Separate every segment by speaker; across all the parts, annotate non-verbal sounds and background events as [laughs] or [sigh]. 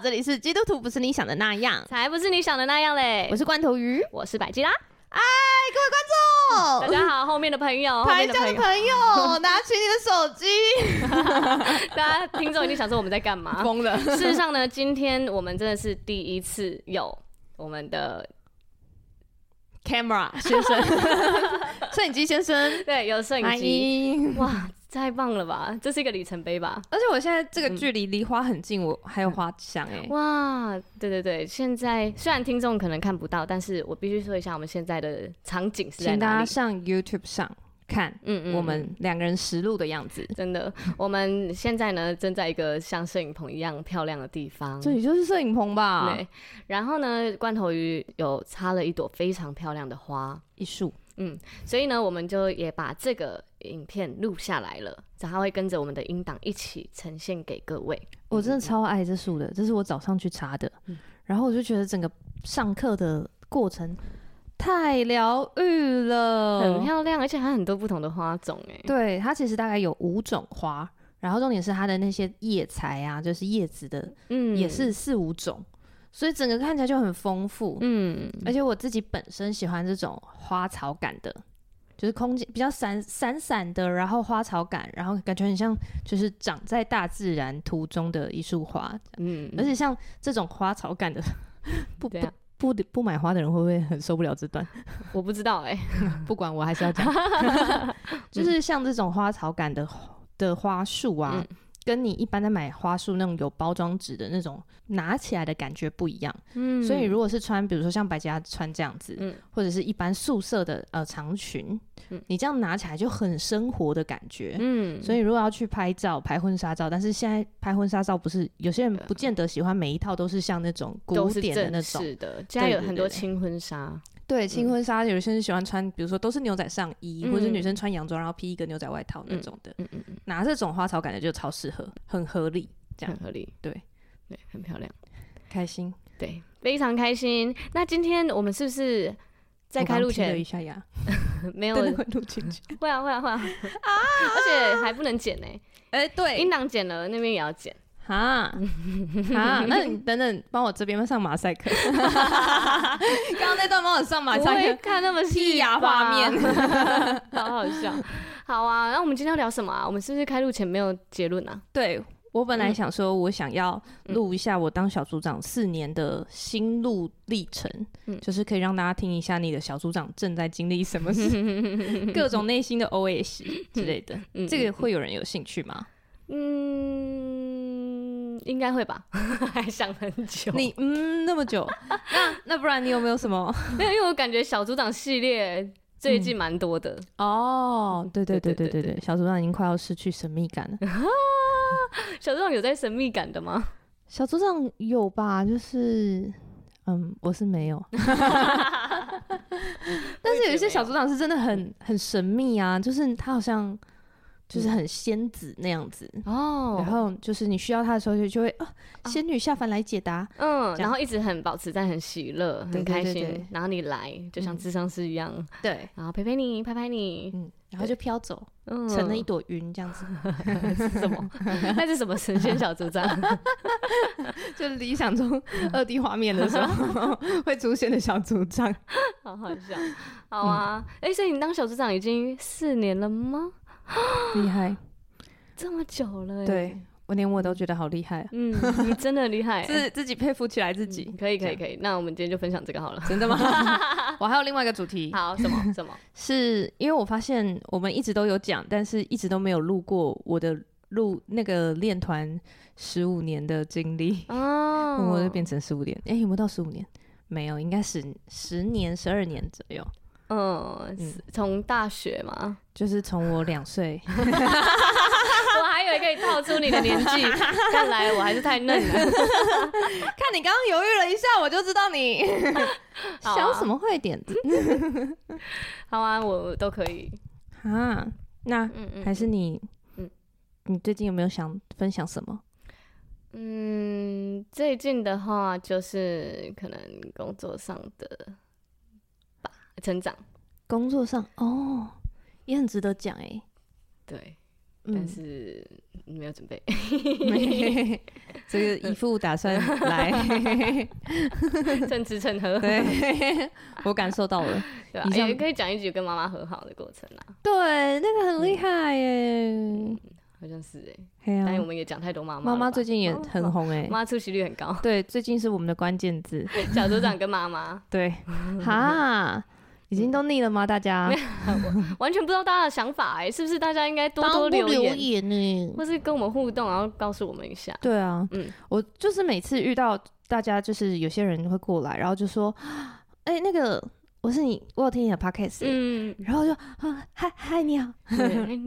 Speaker 1: 这里是基督徒，不是你想的那样，
Speaker 2: 才不是你想的那样嘞！
Speaker 1: 我是罐头鱼，
Speaker 2: 我是百吉拉。
Speaker 1: 哎，各位观众，
Speaker 2: 大家好，后面的朋友，[laughs]
Speaker 1: 台下的朋友，[laughs] 拿起你的手机。[laughs]
Speaker 2: 大家听众一定想说我们在干嘛？
Speaker 1: 疯了。
Speaker 2: 事实上呢，今天我们真的是第一次有我们的
Speaker 1: camera 先生，摄影机先生，
Speaker 2: 对，有摄影机，哇。太棒了吧！这是一个里程碑吧。
Speaker 1: 而且我现在这个距离离花很近，我还有花香哎。
Speaker 2: 哇，对对对！现在虽然听众可能看不到，但是我必须说一下，我们现在的场景是在哪里？请
Speaker 1: 大家上 YouTube 上看，嗯嗯，我们两个人实录的样子。
Speaker 2: 真的，我们现在呢，正在一个像摄影棚一样漂亮的地方。
Speaker 1: 这里就是摄影棚吧？
Speaker 2: 对。然后呢，罐头鱼有插了一朵非常漂亮的花，
Speaker 1: 一束。
Speaker 2: 嗯，所以呢，我们就也把这个影片录下来了，然后会跟着我们的音档一起呈现给各位。
Speaker 1: 我真的超爱这树的，这是我早上去查的，嗯、然后我就觉得整个上课的过程太疗愈了，
Speaker 2: 很漂亮，而且还有很多不同的花种哎。
Speaker 1: 对，它其实大概有五种花，然后重点是它的那些叶材啊，就是叶子的，嗯，也是四五种。所以整个看起来就很丰富，嗯，而且我自己本身喜欢这种花草感的，就是空间比较散散散的，然后花草感，然后感觉很像就是长在大自然途中的一束花，嗯，而且像这种花草感的，[laughs] 不不不不，买花的人会不会很受不了这段？[laughs]
Speaker 2: 我不知道哎、欸，[laughs]
Speaker 1: 不管我还是要讲，就是像这种花草感的的花束啊。嗯跟你一般在买花束那种有包装纸的那种拿起来的感觉不一样，嗯，所以如果是穿，比如说像白家穿这样子，嗯，或者是一般素色的呃长裙，嗯，你这样拿起来就很生活的感觉，嗯，所以如果要去拍照、拍婚纱照，但是现在拍婚纱照不是有些人不见得喜欢每一套都是像那种古典的那种，
Speaker 2: 是的，现在有很多轻婚纱。
Speaker 1: 对，轻婚纱有些人喜欢穿，比如说都是牛仔上衣，嗯、或者是女生穿洋装，然后披一个牛仔外套那种的。嗯嗯嗯，拿这种花草感觉就超适合，很合理，这样
Speaker 2: 很合理。
Speaker 1: 对，
Speaker 2: 对，很漂亮，
Speaker 1: 开心。
Speaker 2: 对，非常开心。那今天我们是不是在开录前？
Speaker 1: 了一下呀，[laughs]
Speaker 2: 没有录进去。会啊会啊会啊！啊！而且还不能剪呢。[laughs]
Speaker 1: 哎，对，
Speaker 2: 音档剪了，那边也要剪。
Speaker 1: 啊啊！[laughs] 那你等等，帮我这边上马赛克。[laughs] 刚刚那段帮我上马赛克，
Speaker 2: 看那么细呀画面，[laughs] 好好笑。好啊，那我们今天要聊什么啊？我们是不是开录前没有结论啊？
Speaker 1: 对，我本来想说，我想要录一下我当小组长四年的心路历程，嗯，就是可以让大家听一下你的小组长正在经历什么事，各种内心的 OS 之类的。这个会有人有兴趣吗？
Speaker 2: 嗯，应该会吧，[laughs] 还想很久。
Speaker 1: 你嗯那么久，[laughs] 那那不然你有没有什么？[laughs]
Speaker 2: 没有，因为我感觉小组长系列最近蛮多的。
Speaker 1: 嗯、哦，对对对对对对，小组长已经快要失去神秘感了。
Speaker 2: 小组长有在神秘感的吗？
Speaker 1: 小组长有吧，就是嗯，我是没有。但是有一些小组长是真的很很神秘啊，就是他好像。就是很仙子那样子。哦，然后就是你需要他的时候就就会啊，仙女下凡来解答，嗯，
Speaker 2: 然后一直很保持在很喜乐、很开心，然后你来就像智商师一样，对，然后陪陪你、拍拍你，嗯，然后就飘走，成了一朵云这样子，[laughs]
Speaker 1: 是什么？[laughs]
Speaker 2: 那是什么神仙小组长？[laughs]
Speaker 1: 就是理想中二 D 画面的时候会出现的小组长，
Speaker 2: 好好笑，好啊，哎，所以你当小组长已经四年了吗？[gasps]
Speaker 1: 厉害，
Speaker 2: 这么久了，
Speaker 1: 对，我连我都觉得好厉害。
Speaker 2: 嗯，你真的厉害，[laughs]
Speaker 1: 自自己佩服起来自己。
Speaker 2: 可以，可以，可以。那我们今天就分享这个好了。
Speaker 1: 真的吗？[laughs] 我还有另外一个主题。
Speaker 2: 好，什么？什么？[laughs]
Speaker 1: 是因为我发现我们一直都有讲，但是一直都没有录过我的录那个练团十五年的经历哦，我就变成十五年。哎，有没有到十五年？没有，应该是十年、十二年左右。
Speaker 2: 嗯，从大学嘛，[laughs]
Speaker 1: 就是从我两岁，[laughs] 我
Speaker 2: 还以为可以套出你的年纪，[laughs] 看来我还是太嫩了。
Speaker 1: 看你刚刚犹豫了一下，我就知道你想什么坏点子。
Speaker 2: 好啊，我都可以
Speaker 1: 啊。那还是你，你最近有没有想分享什么？
Speaker 2: 嗯，最近的话就是可能工作上的吧，成长。
Speaker 1: 工作上哦，也很值得讲哎。
Speaker 2: 对。但是没有准备，[laughs]
Speaker 1: 这个姨父打算 [laughs] 来
Speaker 2: 趁吃趁喝，
Speaker 1: 对，我感受到了，[laughs]
Speaker 2: 对吧？也可以讲一句跟妈妈和好的过程啊。
Speaker 1: 对，那个很厉害耶，
Speaker 2: 好像是哎，但我们也讲太多妈妈。
Speaker 1: 妈妈最近也很红哎，
Speaker 2: 妈出席率很高。
Speaker 1: 对，最近是我们的关键字，
Speaker 2: 小组长跟妈妈。
Speaker 1: 对，哈。已经都腻了吗？大家 [laughs]
Speaker 2: 完全不知道大家的想法哎，是不是？大家应该多多留言呢，或是跟我们互动，然后告诉我们一下。
Speaker 1: 对啊，嗯，我就是每次遇到大家，就是有些人会过来，然后就说，[gasps] 哎、欸，那个。我是你，我有听你的 podcast，嗯，然后就啊，嗨嗨，你好，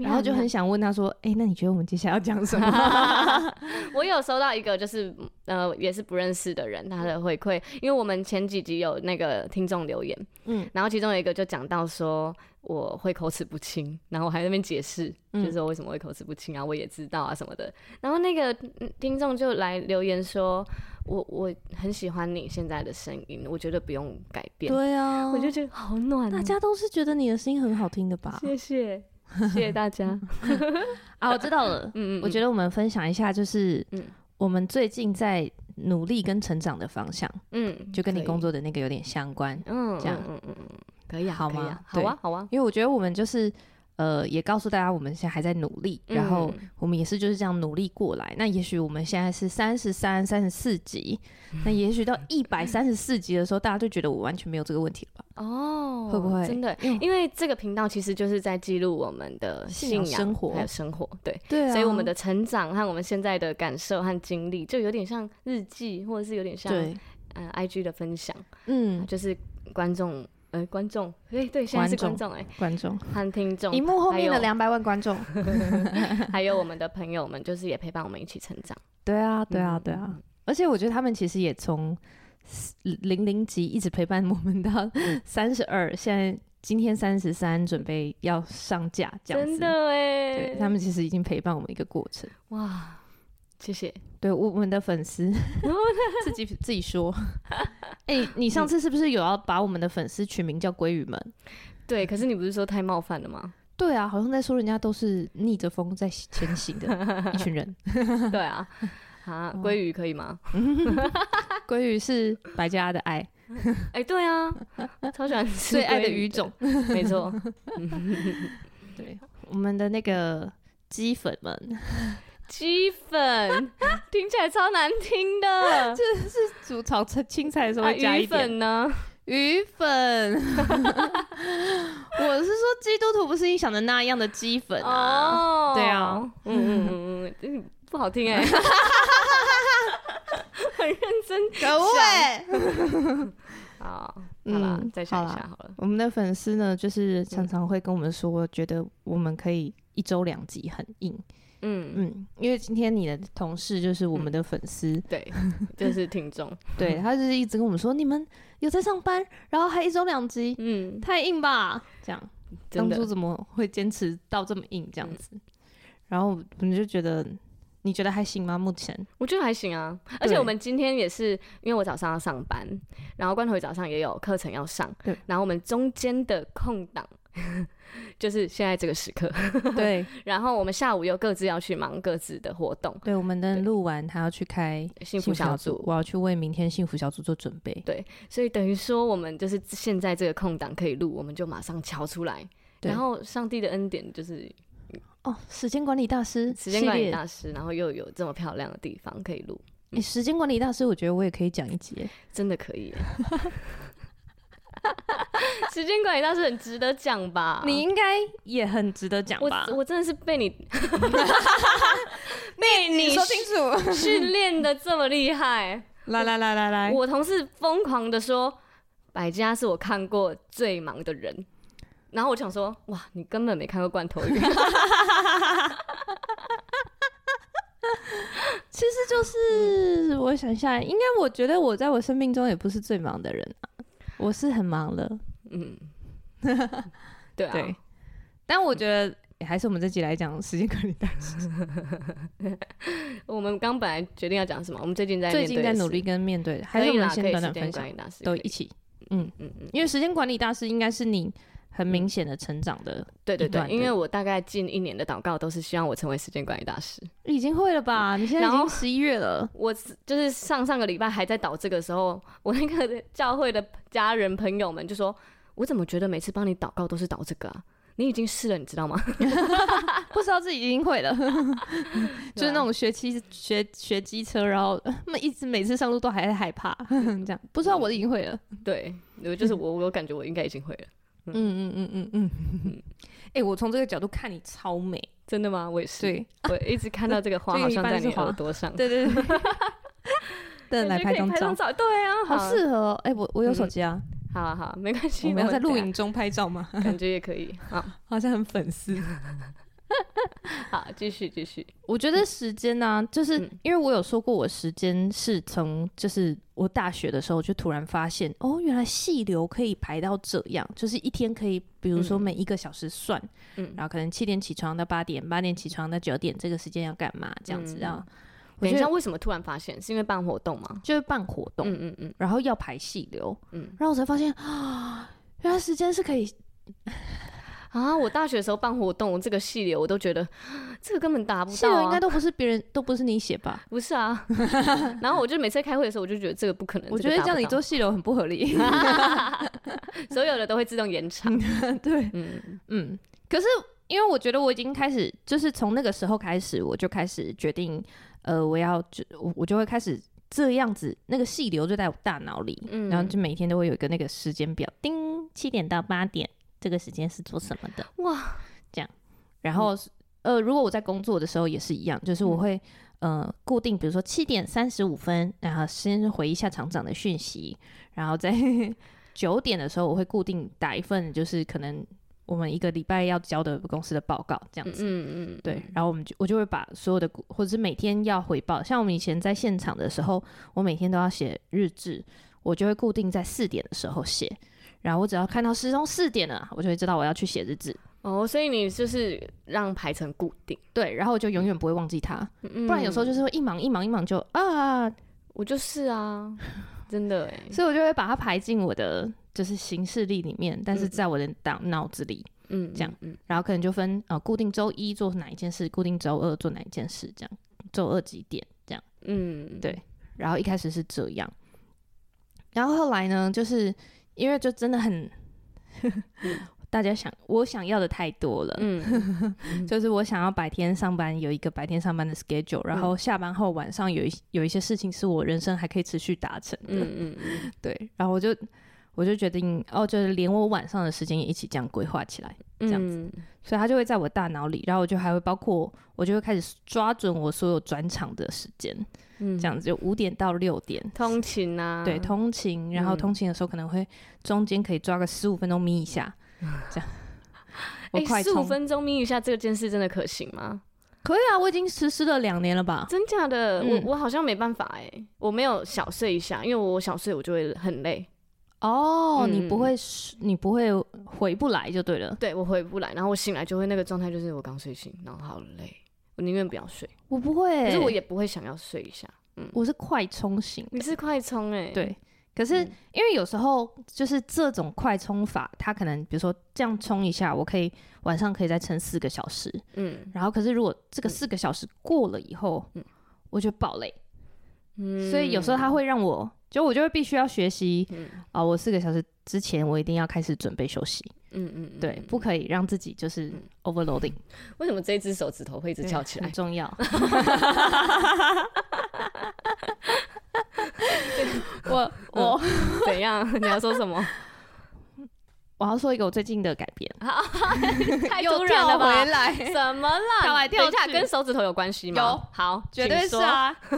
Speaker 1: 然后就很想问他说，哎、欸，那你觉得我们接下来要讲什么？[laughs]
Speaker 2: 我有收到一个，就是呃，也是不认识的人他的回馈，因为我们前几集有那个听众留言，嗯，然后其中有一个就讲到说。我会口齿不清，然后我还在那边解释，嗯、就是说为什么会口齿不清啊，我也知道啊什么的。然后那个听众就来留言说，我我很喜欢你现在的声音，我觉得不用改变。
Speaker 1: 对啊，
Speaker 2: 我就觉得好暖。
Speaker 1: 大家都是觉得你的声音很好听的吧？
Speaker 2: 谢谢，谢谢大家。[laughs] [laughs]
Speaker 1: 啊，我知道了。嗯，嗯嗯，我觉得我们分享一下，就是我们最近在努力跟成长的方向。嗯，就跟你工作的那个有点相关。嗯，这样。嗯嗯嗯。
Speaker 2: 可以啊，好吗？好啊，好啊。
Speaker 1: 因为我觉得我们就是，呃，也告诉大家我们现在还在努力，然后我们也是就是这样努力过来。那也许我们现在是三十三、三十四集，[laughs] 那也许到一百三十四集的时候，大家就觉得我完全没有这个问题了吧？哦，会不会？
Speaker 2: 真的？因为这个频道其实就是在记录我们的信仰、生活还有生活，对对。所以我们的成长和我们现在的感受和经历，就有点像日记，或者是有点像嗯 IG 的分享，嗯，就是观众。呃，观众，哎，对，现在是观众，哎，
Speaker 1: 观众
Speaker 2: 和听众，
Speaker 1: 荧幕后面的两百万观众，[laughs] [laughs]
Speaker 2: 还有我们的朋友们，就是也陪伴我们一起成长。
Speaker 1: 对啊，对啊，对啊，而且我觉得他们其实也从零零级一直陪伴我们到三十二，现在今天三十三，准备要上架，这样子。真的哎，对，他们其实已经陪伴我们一个过程。哇。
Speaker 2: 谢谢，
Speaker 1: 对我们的粉丝自己自己说，[laughs] 哎、欸，你上次是不是有要把我们的粉丝取名叫鲑鱼们？
Speaker 2: 对，可是你不是说太冒犯了吗？
Speaker 1: 对啊，好像在说人家都是逆着风在前行的一群人。[laughs]
Speaker 2: 对啊，啊，鲑鱼可以吗？[laughs]
Speaker 1: 鲑鱼是白家的爱。
Speaker 2: 哎、欸，对啊，超喜欢吃
Speaker 1: 最爱的鱼种，
Speaker 2: 没错。
Speaker 1: 对，我们的那个鸡粉们。
Speaker 2: 鸡粉 [laughs] 听起来超难听的，
Speaker 1: 这 [laughs] 是煮炒青菜的时候会加一点。呢？鱼粉，[laughs] 我是说基督徒不是你想的那样的鸡粉啊。哦，对啊，嗯嗯
Speaker 2: 嗯嗯，不好听哎，很认真，
Speaker 1: 可恶哎。
Speaker 2: 好，好了，再想一下好了。
Speaker 1: 我们的粉丝呢，就是常常会跟我们说，觉得我们可以一周两集很硬。嗯。嗯，因为今天你的同事就是我们的粉丝，嗯，
Speaker 2: 对，就是听众，[laughs]
Speaker 1: 对，他就是一直跟我们说，你们有在上班，然后还一周两集，嗯，太硬吧？这样，当初怎么会坚持到这么硬这样子？嗯，然后我们就觉得，你觉得还行吗？目前？
Speaker 2: 我觉得还行啊，而且我们今天也是，因为我早上要上班，然后关头早上也有课程要上，对，然后我们中间的空档。就是现在这个时刻，[laughs]
Speaker 1: 对。
Speaker 2: 然后我们下午又各自要去忙各自的活动。
Speaker 1: 对，我们的录完，他要去开幸福小组，我要去为明天幸福小组做准备。
Speaker 2: 对，所以等于说我们就是现在这个空档可以录，我们就马上敲出来。然后上帝的恩典就是
Speaker 1: 哦，时间管理大师，
Speaker 2: 时间管理大师，然后又有这么漂亮的地方可以录。
Speaker 1: 哎，时间管理大师，我觉得我也可以讲一集，
Speaker 2: 真的可以。[laughs] [laughs] 时间管理倒是很值得讲吧？
Speaker 1: 你应该也很值得讲吧？
Speaker 2: 我我真的是 [laughs] 被你被你
Speaker 1: 说清楚
Speaker 2: 训练的这么厉害。
Speaker 1: 来来来来来，
Speaker 2: 我同事疯狂的说，百家是我看过最忙的人。然后我想说，哇，你根本没看过罐头鱼。[laughs]
Speaker 1: 其实就是我想一下，应该我觉得我在我生命中也不是最忙的人啊。我是很忙了，嗯，
Speaker 2: 对啊，对，
Speaker 1: 但我觉得，欸，还是我们这集来讲时间管理大师。[laughs]
Speaker 2: 我们刚本来决定要讲什么？我们最近在
Speaker 1: 最近在努力跟面对，还是我们先短短分享，都一起。嗯嗯嗯，因为时间管理大师应该是你很明显的成长的。
Speaker 2: 对对对，因为我大概近一年的祷告都是希望我成为时间管理大师。
Speaker 1: 已经会了吧？你现在已经十一月了。[laughs]
Speaker 2: 我就是上上个礼拜还在祷这个时候，我那个教会的家人朋友们就说：“我怎么觉得每次帮你祷告都是祷这个啊？”你已经试了，你知道吗？[laughs]
Speaker 1: 不知道自己已经会了，[laughs] 就是那种学骑学学机车，然后那一直每次上路都还在害怕，这样不知道我已经会了。
Speaker 2: 对，就是我，我感觉我应该已经会了。
Speaker 1: 嗯嗯嗯嗯嗯嗯。哎，我从这个角度看你超美，
Speaker 2: 真的吗？我也是。对，我一直看到这个花 [laughs] 好像在你耳朵上。
Speaker 1: 对对对。对，[laughs] 来拍张照。
Speaker 2: 对啊，
Speaker 1: 好适合。哎，我我有手机啊。
Speaker 2: 好啊好，没关系。
Speaker 1: 我们要在录影中拍照吗？
Speaker 2: 感觉也可以。好，[laughs]
Speaker 1: 好像很粉丝。[laughs]
Speaker 2: 好，继续继续。
Speaker 1: 我觉得时间呢、啊，就是因为我有说过，我时间是从就是我大学的时候就突然发现，哦，原来细流可以排到这样，就是一天可以，比如说每一个小时算，嗯，然后可能七点起床到八点，八点起床到九点，这个时间要干嘛？这样子，然后。
Speaker 2: 等一下，为什么突然发现？是因为办活动吗？
Speaker 1: 就是办活动，嗯嗯嗯，然后要排细流，嗯，然后我才发现啊，原来时间是可以
Speaker 2: 啊！我大学的时候办活动，这个细流我都觉得这个根本达不到，
Speaker 1: 细流应该都不是别人，都不是你写吧？
Speaker 2: 不是啊，[laughs] 然后我就每次开会的时候，我就觉得这个不可能。
Speaker 1: 我觉得叫你做细流很不合理，[laughs] [laughs]
Speaker 2: 所有的都会自动延长。
Speaker 1: 对，嗯嗯。可是因为我觉得我已经开始，就是从那个时候开始，我就开始决定。呃，我要就我我就会开始这样子，那个细流就在我大脑里，嗯，然后就每天都会有一个那个时间表，叮，七点到八点，这个时间是做什么的？哇，这样，然后、嗯、呃，如果我在工作的时候也是一样，就是我会、嗯、呃固定，比如说七点三十五分，然后先回一下厂长的讯息，然后在 [laughs] 九点的时候，我会固定打一份，就是可能。我们一个礼拜要交的公司的报告，这样子，嗯嗯，对，然后我们就我就会把所有的，或者是每天要回报，像我们以前在现场的时候，我每天都要写日志，我就会固定在四点的时候写，然后我只要看到时钟四点了，我就会知道我要去写日志。
Speaker 2: 哦，所以你就是让排程固定，
Speaker 1: 对，然后我就永远不会忘记它，嗯、不然有时候就是会一忙一忙一忙就啊，
Speaker 2: 我就是啊，真的哎，[laughs]
Speaker 1: 所以我就会把它排进我的。就是行事历里面，但是在我的脑脑子里，嗯，这样，嗯，然后可能就分呃，固定周一做哪一件事，固定周二做哪一件事，这样，周二几点这样，嗯，对，然后一开始是这样，然后后来呢，就是因为就真的很，[laughs] 大家想我想要的太多了，嗯，[laughs] 就是我想要白天上班有一个白天上班的 schedule，然后下班后晚上有一有一些事情是我人生还可以持续达成的，嗯嗯，[laughs] 对，然后我就。我就决定哦，就是连我晚上的时间也一起这样规划起来，这样子，嗯、所以它就会在我大脑里，然后我就还会包括，我就会开始抓准我所有转场的时间，嗯，这样子就五点到六点，
Speaker 2: 通勤啊，
Speaker 1: 对，通勤，然后通勤的时候可能会中间可以抓个十五分钟眯一下，嗯、这样。[laughs]
Speaker 2: 哎，十五分钟眯一下这件事真的可行吗？
Speaker 1: 可以啊，我已经实施了两年了吧？
Speaker 2: 真假的？嗯、我我好像没办法哎、欸，我没有小睡一下，因为我小睡我就会很累。
Speaker 1: 哦，oh, 嗯、你不会，你不会回不来就对了。
Speaker 2: 对，我回不来，然后我醒来就会那个状态，就是我刚睡醒，然后好累，我宁愿不要睡。
Speaker 1: 我不会，
Speaker 2: 可是我也不会想要睡一下。嗯，
Speaker 1: 我是快充型，
Speaker 2: 你是快充哎、欸。
Speaker 1: 对，可是、嗯、因为有时候就是这种快充法，它可能比如说这样充一下，我可以晚上可以再撑四个小时。嗯，然后可是如果这个四个小时过了以后，嗯，我就爆累。嗯，所以有时候它会让我。就我就会必须要学习，啊、嗯呃，我四个小时之前我一定要开始准备休息，嗯嗯，嗯对，不可以让自己就是 overloading。
Speaker 2: 为什么这只手指头会一直翘起来？
Speaker 1: 很重要。[laughs] 我我、嗯、
Speaker 2: 怎样？你要说什么？
Speaker 1: 我要说一个我最近的改变，[laughs]
Speaker 2: 太突然了吧？怎么了？跳来跳去，跟手指头有关系吗？
Speaker 1: 有，
Speaker 2: 好，
Speaker 1: 绝对是啊。[laughs]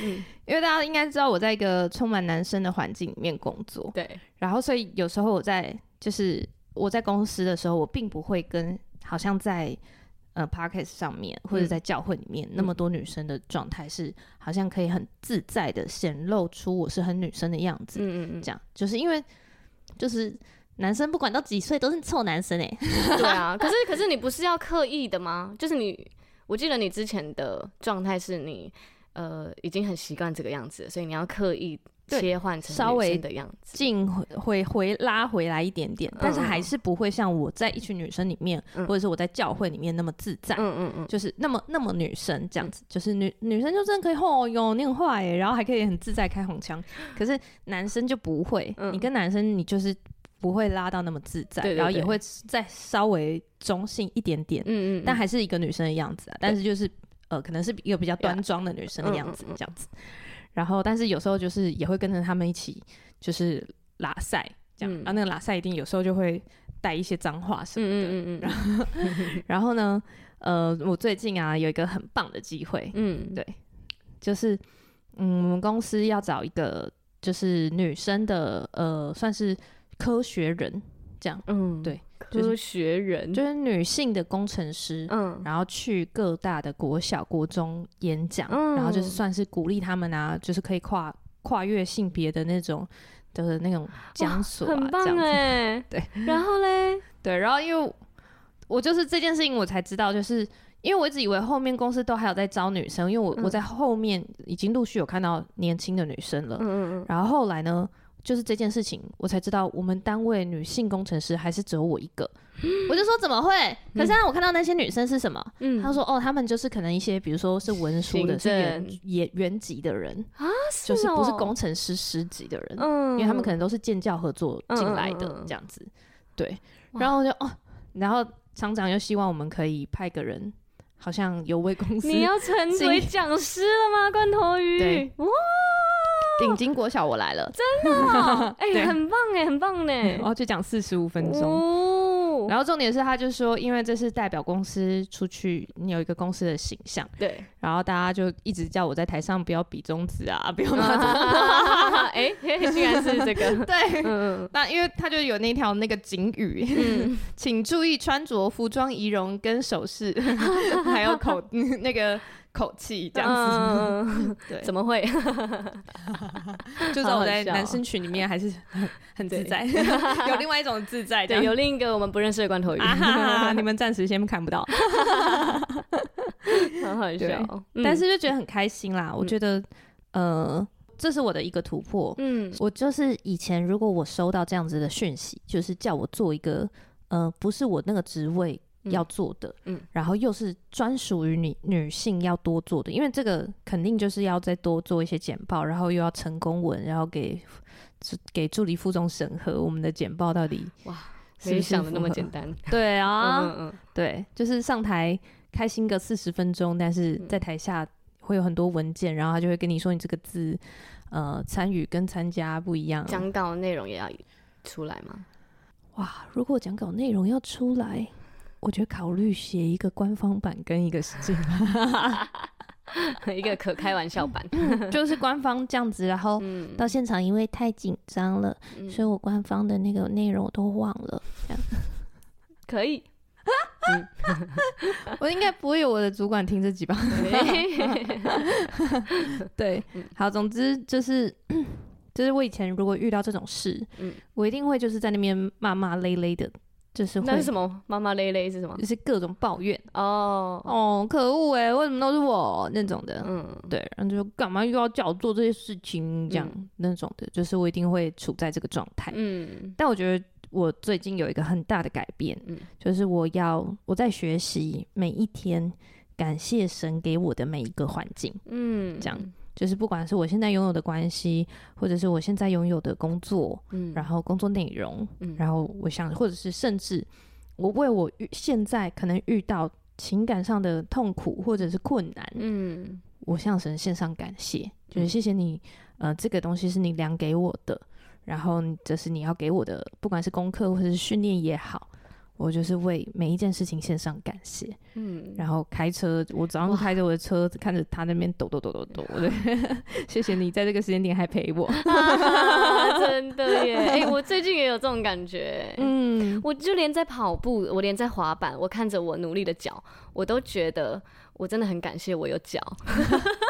Speaker 1: 嗯，因为大家应该知道我在一个充满男生的环境里面工作，
Speaker 2: 对。
Speaker 1: 然后，所以有时候我在就是我在公司的时候，我并不会跟好像在呃 Podcast 上面或者在教会里面那么多女生的状态是好像可以很自在的显露出我是很女生的样子。嗯嗯嗯，这样就是因为。就是男生不管到几岁都是臭男生哎。[laughs]
Speaker 2: 对啊，可是可是你不是要刻意的吗？就是你，我记得你之前的状态是你呃已经很习惯这个样子，所以你要刻意。切换成稍微的样子，
Speaker 1: 进回回回拉回来一点点，但是还是不会像我在一群女生里面，或者是我在教会里面那么自在。嗯嗯嗯，就是那么那么女生这样子，就是女女生就真的可以吼哟，你很坏哎，然后还可以很自在开红腔。可是男生就不会，你跟男生你就是不会拉到那么自在，然后也会再稍微中性一点点。嗯嗯，但还是一个女生的样子啊，但是就是呃，可能是一个比较端庄的女生的样子这样子。然后，但是有时候就是也会跟着他们一起，就是拉赛这样。然后那个拉赛一定有时候就会带一些脏话什么的。嗯嗯嗯。然后，[laughs] 然后呢，呃，我最近啊有一个很棒的机会，嗯，对，就是嗯，我们公司要找一个就是女生的，呃，算是科学人这样。嗯，对。
Speaker 2: 科学人
Speaker 1: 就是女性的工程师，嗯，然后去各大的国小、国中演讲，嗯，然后就是算是鼓励他们啊，就是可以跨跨越性别的那种的那种讲所啊，
Speaker 2: 很棒哎，对，然后嘞，[laughs]
Speaker 1: 对，然后因为我就是这件事情，我才知道，就是因为我一直以为后面公司都还有在招女生，因为我、嗯、我在后面已经陆续有看到年轻的女生了，嗯嗯嗯，然后后来呢？就是这件事情，我才知道我们单位女性工程师还是只有我一个。我就说怎么会？可是我看到那些女生是什么？嗯，他说哦，他们就是可能一些，比如说是文书的，是原原原级的人啊，就是不是工程师师级的人，嗯，因为他们可能都是建教合作进来的这样子。对，然后就哦，然后厂长又希望我们可以派个人，好像有为公司。
Speaker 2: 你要成为讲师了吗？罐头鱼，
Speaker 1: 对，哇。顶金国小，我来了，
Speaker 2: 真的，[laughs] 哎，很棒哎，很棒呢。
Speaker 1: 然 [laughs] 后就讲四十五分钟，然后重点是，他就说，因为这是代表公司出去，你有一个公司的形象，对。然后大家就一直叫我在台上不要比中指啊，[laughs] 不要那种。哎，竟然是这个，对，嗯，那因为他就有那条那个警语，请注意穿着、服装、仪容跟首饰，还有口那个。口气这样子，嗯、[laughs] 对，怎么会？[laughs] 就算我在男生群里面还是很 [laughs] 很自在，有另外一种自在，
Speaker 2: 对，有另一个我们不认识的罐头鱼，
Speaker 1: 啊、你们暂时先看不到，
Speaker 2: 很好笑，
Speaker 1: 但是就觉得很开心啦。嗯、我觉得，呃，这是我的一个突破。嗯，我就是以前如果我收到这样子的讯息，就是叫我做一个，呃，不是我那个职位。要做的，嗯，然后又是专属于你女性要多做的，因为这个肯定就是要再多做一些简报，然后又要成功文，然后给给助理副总审核我们的简报到底哇，
Speaker 2: 没想的那么简单，[laughs]
Speaker 1: 对啊，嗯嗯，对，就是上台开心个四十分钟，但是在台下会有很多文件，然后他就会跟你说你这个字呃参与跟参加不一样，
Speaker 2: 讲稿内容也要出来吗？
Speaker 1: 哇，如果讲稿内容要出来。我觉得考虑写一个官方版跟一个实际版，[laughs]
Speaker 2: 一个可开玩笑版，
Speaker 1: 就是官方这样子。然后到现场，因为太紧张了，嗯、所以我官方的那个内容我都忘了。这样
Speaker 2: 可以，
Speaker 1: 我 [laughs] 应该不会有我的主管听这集吧？[laughs] 对，好，总之就是，就是我以前如果遇到这种事，嗯、我一定会就是在那边骂骂咧咧的。就是
Speaker 2: 那是什么？骂骂咧咧是什么？
Speaker 1: 就是各种抱怨哦哦，可恶哎，为什么都是我那种的？嗯，对，然后就说干嘛又要叫我做这些事情，这样、嗯、那种的，就是我一定会处在这个状态。嗯，但我觉得我最近有一个很大的改变，嗯，就是我要我在学习每一天感谢神给我的每一个环境，嗯，这样。就是不管是我现在拥有的关系，或者是我现在拥有的工作，嗯，然后工作内容，嗯，然后我想，或者是甚至我为我遇现在可能遇到情感上的痛苦或者是困难，嗯，我向神献上感谢，就是谢谢你，呃，这个东西是你量给我的，然后这是你要给我的，不管是功课或者是训练也好。我就是为每一件事情献上感谢，嗯，然后开车，我早上开着我的车子，看着他那边抖抖抖抖抖，对，[laughs] 谢谢你在这个时间点还陪我 [laughs] [laughs]
Speaker 2: 真的耶，哎、欸，我最近也有这种感觉，嗯，我就连在跑步，我连在滑板，我看着我努力的脚，我都觉得我真的很感谢我有脚，对。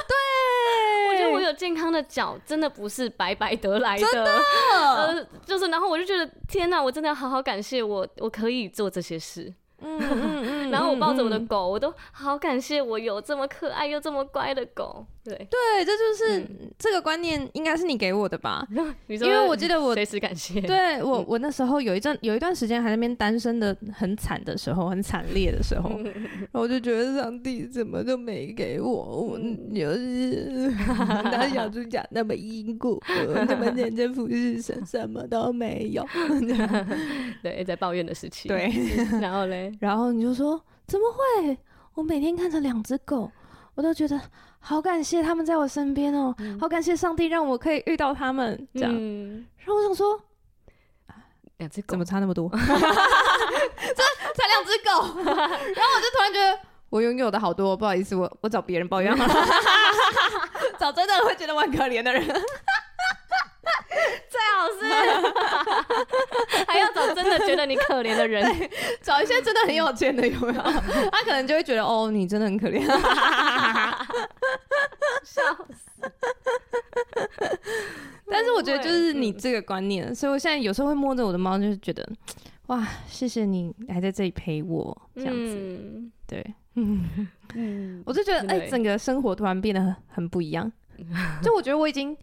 Speaker 2: 我觉得我有健康的脚，真的不是白白得来的。
Speaker 1: 真的，
Speaker 2: 呃，就是，然后我就觉得，天哪，我真的要好好感谢我，我可以做这些事。嗯嗯嗯，[laughs] 然后我抱着我的狗，我都好感谢我有这么可爱又这么乖的狗。对
Speaker 1: 对，这就是这个观念，应该是你给我的吧？[laughs] 因为我记得我
Speaker 2: 随时感谢。
Speaker 1: 对我，我那时候有一阵有一段时间还在那边单身的很惨的时候，很惨烈的时候，然后我就觉得上帝怎么都没给我，我就是当小猪讲那么因果，那么认真服侍神，什么都没有。[laughs]
Speaker 2: 对，在抱怨的时期。
Speaker 1: 对，[laughs]
Speaker 2: 然后嘞，
Speaker 1: 然后你就说怎么会？我每天看着两只狗，我都觉得。好感谢他们在我身边哦，嗯、好感谢上帝让我可以遇到他们，这样。嗯、然后我想说，
Speaker 2: 两只狗
Speaker 1: 怎么差那么多？[laughs] 这才两只狗。然后我就突然觉得，我拥有的好多，不好意思，我我找别人抱怨好了，找真的会觉得我很可怜的人。[laughs]
Speaker 2: 最好是还要找真的觉得你可怜的人，
Speaker 1: 找一些真的很有钱的有没有？[laughs] 他可能就会觉得哦，你真的很可怜。[laughs]
Speaker 2: 笑死！
Speaker 1: 但是我觉得就是你这个观念，所以我现在有时候会摸着我的猫，就是觉得 [tsk] 哇，谢谢你还在这里陪我这样子。对，嗯，我就觉得哎，整个生活突然变得很很不一样。就我觉得我已经。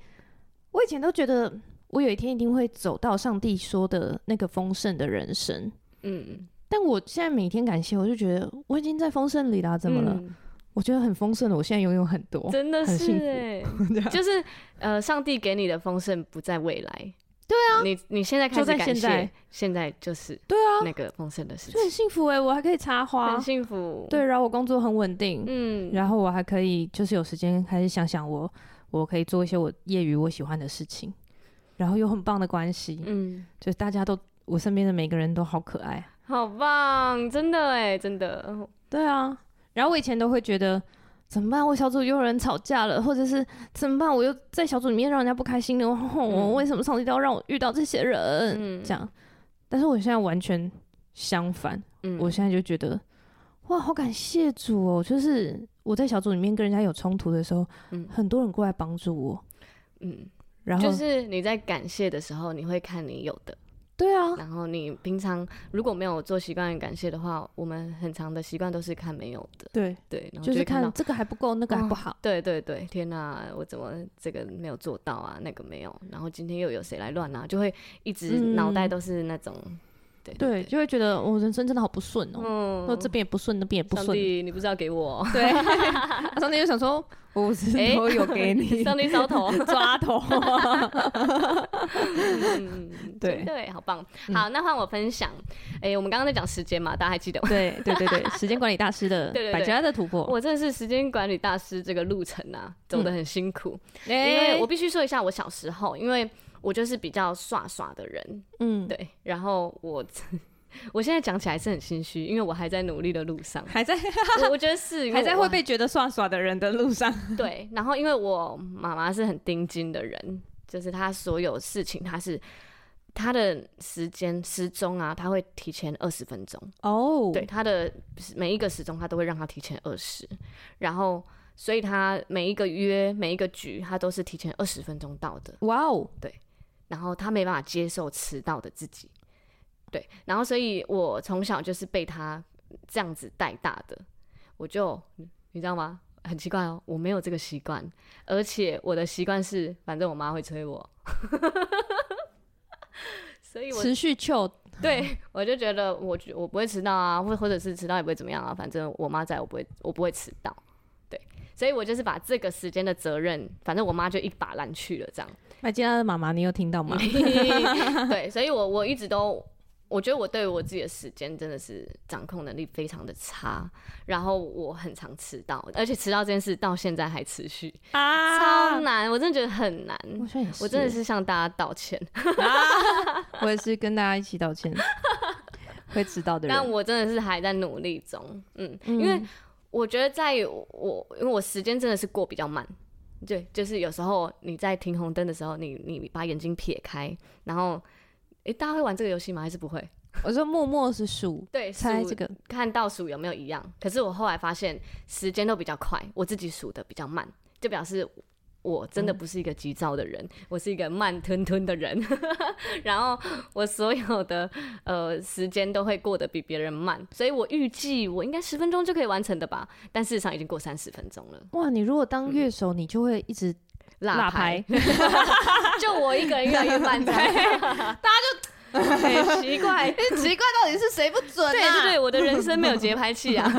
Speaker 1: 我以前都觉得我有一天一定会走到上帝说的那个丰盛的人生，嗯，但我现在每天感谢，我就觉得我已经在丰盛里了，怎么了？嗯、我觉得很丰盛的，我现在拥有很多，
Speaker 2: 真的是 [laughs] 哎，就是呃，上帝给你的丰盛不在未来，
Speaker 1: 对啊，
Speaker 2: 你你现在开始感谢，现在，现在就是对啊，那个丰盛的事情，
Speaker 1: 就很幸福哎，我还可以插花，
Speaker 2: 很幸福，
Speaker 1: 对，然后我工作很稳定，嗯，然后我还可以就是有时间开始想想我。我可以做一些我业余我喜欢的事情，然后有很棒的关系，嗯，就大家都我身边的每个人都好可爱，
Speaker 2: 好棒，真的哎，真的，
Speaker 1: 对啊。然后我以前都会觉得怎么办？我小组又有人吵架了，或者是怎么办？我又在小组里面让人家不开心了，我、嗯、为什么上帝都要让我遇到这些人？嗯，这样。但是我现在完全相反，嗯，我现在就觉得哇，好感谢主哦，就是。我在小组里面跟人家有冲突的时候，嗯，很多人过来帮助我，
Speaker 2: 嗯，然后就是你在感谢的时候，你会看你有的，
Speaker 1: 对啊，
Speaker 2: 然后你平常如果没有做习惯感谢的话，我们很长的习惯都是看没有的，
Speaker 1: 对
Speaker 2: 对，然后
Speaker 1: 就是看这个还不够，那个还不好，
Speaker 2: 对对对，天哪，我怎么这个没有做到啊，那个没有，然后今天又有谁来乱啊，就会一直脑袋都是那种。
Speaker 1: 对，就会觉得我人生真的好不顺哦，说这边也不顺，那边也不顺。
Speaker 2: 上帝，你不是要给我？
Speaker 1: 对，[laughs] 上帝就想说，我是 [laughs] 都有给你。[laughs]
Speaker 2: 上帝烧头，
Speaker 1: 抓头。嗯
Speaker 2: 对对，好棒。好，那换我分享。哎，我们刚刚在讲时间嘛，大家还记得吗？
Speaker 1: 对对对对，时间管理大师的百家的突破。
Speaker 2: 我真的是时间管理大师，这个路程啊，走得很辛苦。因为我必须说一下，我小时候，因为。我就是比较耍耍的人，嗯，对。然后我，我现在讲起来是很心虚，因为我还在努力的路上，
Speaker 1: 还在。
Speaker 2: 我，我觉得是，
Speaker 1: 还在会被觉得耍耍的人的路上。[laughs]
Speaker 2: 对。然后，因为我妈妈是很盯紧的人，就是她所有事情，她是她的时间时钟啊，她会提前二十分钟哦。对，她的每一个时钟，她都会让她提前二十。然后，所以她每一个约每一个局，她都是提前二十分钟到的。哇哦，对。然后他没办法接受迟到的自己，对，然后所以我从小就是被他这样子带大的，我就你知道吗？很奇怪哦，我没有这个习惯，而且我的习惯是，反正我妈会催我，[laughs] 所以我
Speaker 1: 持续就
Speaker 2: 对，我就觉得我我不会迟到啊，或或者是迟到也不会怎么样啊，反正我妈在我不会我不会迟到，对，所以我就是把这个时间的责任，反正我妈就一把揽去了，这样。
Speaker 1: 麦基拉的妈妈，你有听到吗？[laughs]
Speaker 2: 对，所以我我一直都，我觉得我对我自己的时间真的是掌控能力非常的差，然后我很常迟到，而且迟到这件事到现在还持续啊，超难，我真的觉得很难，我，我真的是向大家道歉，[laughs] 啊、
Speaker 1: 我也是跟大家一起道歉，[laughs] 会迟到的人，
Speaker 2: 但我真的是还在努力中，嗯，嗯，因为我觉得在我，因为我时间真的是过比较慢。对，就是有时候你在停红灯的时候，你你把眼睛撇开，然后，诶、欸，大家会玩这个游戏吗？还是不会？[laughs]
Speaker 1: 我说默默是数，
Speaker 2: 对，猜这个看倒数有没有一样。可是我后来发现时间都比较快，我自己数的比较慢，就表示我真的不是一个急躁的人，嗯、我是一个慢吞吞的人。[laughs] 然后我所有的呃时间都会过得比别人慢，所以我预计我应该十分钟就可以完成的吧。但事实上已经过三十分钟了。
Speaker 1: 哇，你如果当乐手，嗯、你就会一直拉拍，[laughs]
Speaker 2: 就我一个人越来越慢，[laughs] 大家就。很奇怪，
Speaker 1: 奇怪，到底是谁不准啊？
Speaker 2: 对对对，我的人生没有节拍器啊，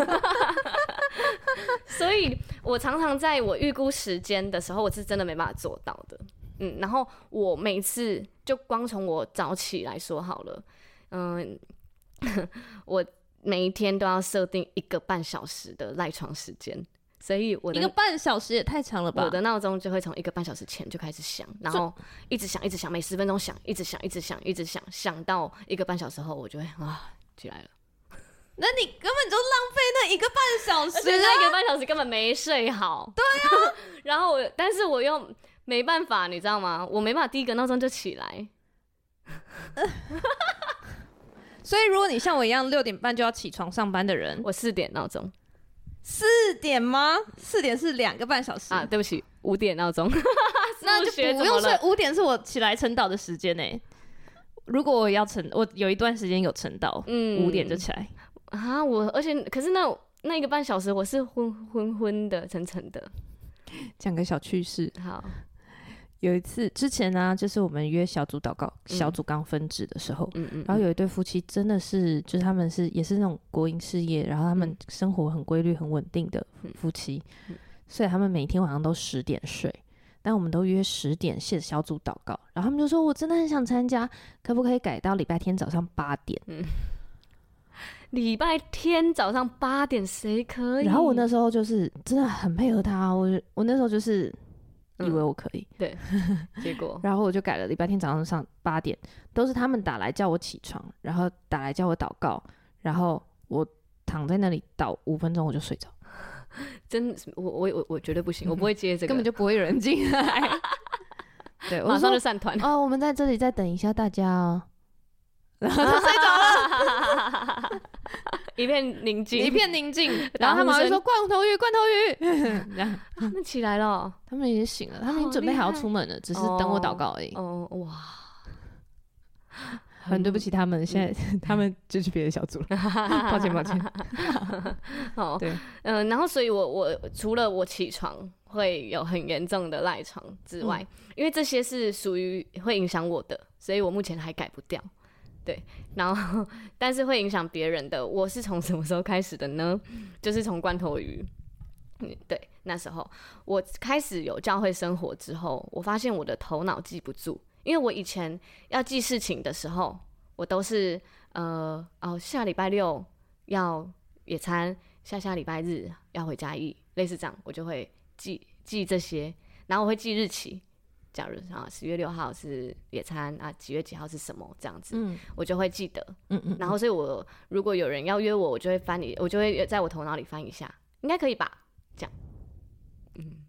Speaker 2: 所以我常常在我预估时间的时候，我是真的没办法做到的。嗯，然后我每次就光从我早起来说好了，嗯，[laughs] 我每一天都要设定一个半小时的赖床时间。所以我的
Speaker 1: 一个半小时也太长了吧？
Speaker 2: 我的闹钟就会从一个半小时前就开始响，然后一直响，一直响，每十分钟响，一直响，一直响，一直响，响到一个半小时后，我就会啊起来了。
Speaker 1: 那你根本就浪费那一个半小时，
Speaker 2: 那一个半小时根本没睡好。
Speaker 1: 对啊，
Speaker 2: 然后我，但是我又没办法，你知道吗？我没办法第一个闹钟就起来。[laughs]
Speaker 1: 所以如果你像我一样六点半就要起床上班的人，
Speaker 2: 我四点闹钟。
Speaker 1: 四点吗？四点是两个半小时
Speaker 2: 啊！对不起，五点闹钟，[laughs]
Speaker 1: 那就不用睡。五点是我起来晨祷的时间呢。如果我要晨，我有一段时间有晨祷，嗯，五点就起来
Speaker 2: 啊。我而且可是那那一个半小时我是昏昏昏的、沉沉的。[laughs]
Speaker 1: 讲个小趣事，
Speaker 2: 好。
Speaker 1: 有一次之前呢、啊，就是我们约小组祷告，嗯、小组刚分职的时候，嗯嗯嗯、然后有一对夫妻真的是，就是他们是也是那种国营事业，然后他们生活很规律、很稳定的夫妻，嗯嗯、所以他们每天晚上都十点睡，但我们都约十点写小组祷告，然后他们就说：“我真的很想参加，可不可以改到礼拜天早上八点？”嗯，
Speaker 2: 礼拜天早上八点谁可以？
Speaker 1: 然后我那时候就是真的很配合他，我我那时候就是。以为我可以，
Speaker 2: 对，结果，[laughs]
Speaker 1: 然后我就改了礼拜天早上上八点，都是他们打来叫我起床，然后打来叫我祷告，然后我躺在那里祷五分钟我就睡着，
Speaker 2: 真，我我我我绝对不行，我不会接这个，
Speaker 1: 根本就不会有人进来，[laughs] 对，
Speaker 2: 马上就散团。
Speaker 1: 哦，我们在这里再等一下大家哦，[laughs] 然后就睡着了。
Speaker 2: 一片宁静，
Speaker 1: 一片宁静。[laughs] 然后他们还会说：“罐头鱼，罐头鱼。”这样，
Speaker 2: 他们起来了，
Speaker 1: 他们已经醒了，他们已经准备好要出门了，只是等我祷告而已。
Speaker 2: 哦哇，
Speaker 1: 很对不起他们，现在 [laughs] 他们就去别的小组了。[laughs] 抱歉，抱歉。
Speaker 2: 好，对，嗯，然后所以，我我除了我起床会有很严重的赖床之外，因为这些是属于会影响我的，所以我目前还改不掉。对，然后但是会影响别人的，我是从什么时候开始的呢？就是从罐头鱼，嗯，对，那时候我开始有教会生活之后，我发现我的头脑记不住，因为我以前要记事情的时候，我都是呃哦，下礼拜六要野餐，下下礼拜日要回家义，类似这样，我就会记记这些，然后我会记日期。假如啊，十月六号是野餐啊，几月几号是什么这样子，嗯、我就会记得。嗯嗯。然后，所以我如果有人要约我，我就会翻你，我就会在我头脑里翻一下，应该可以吧？这样。嗯。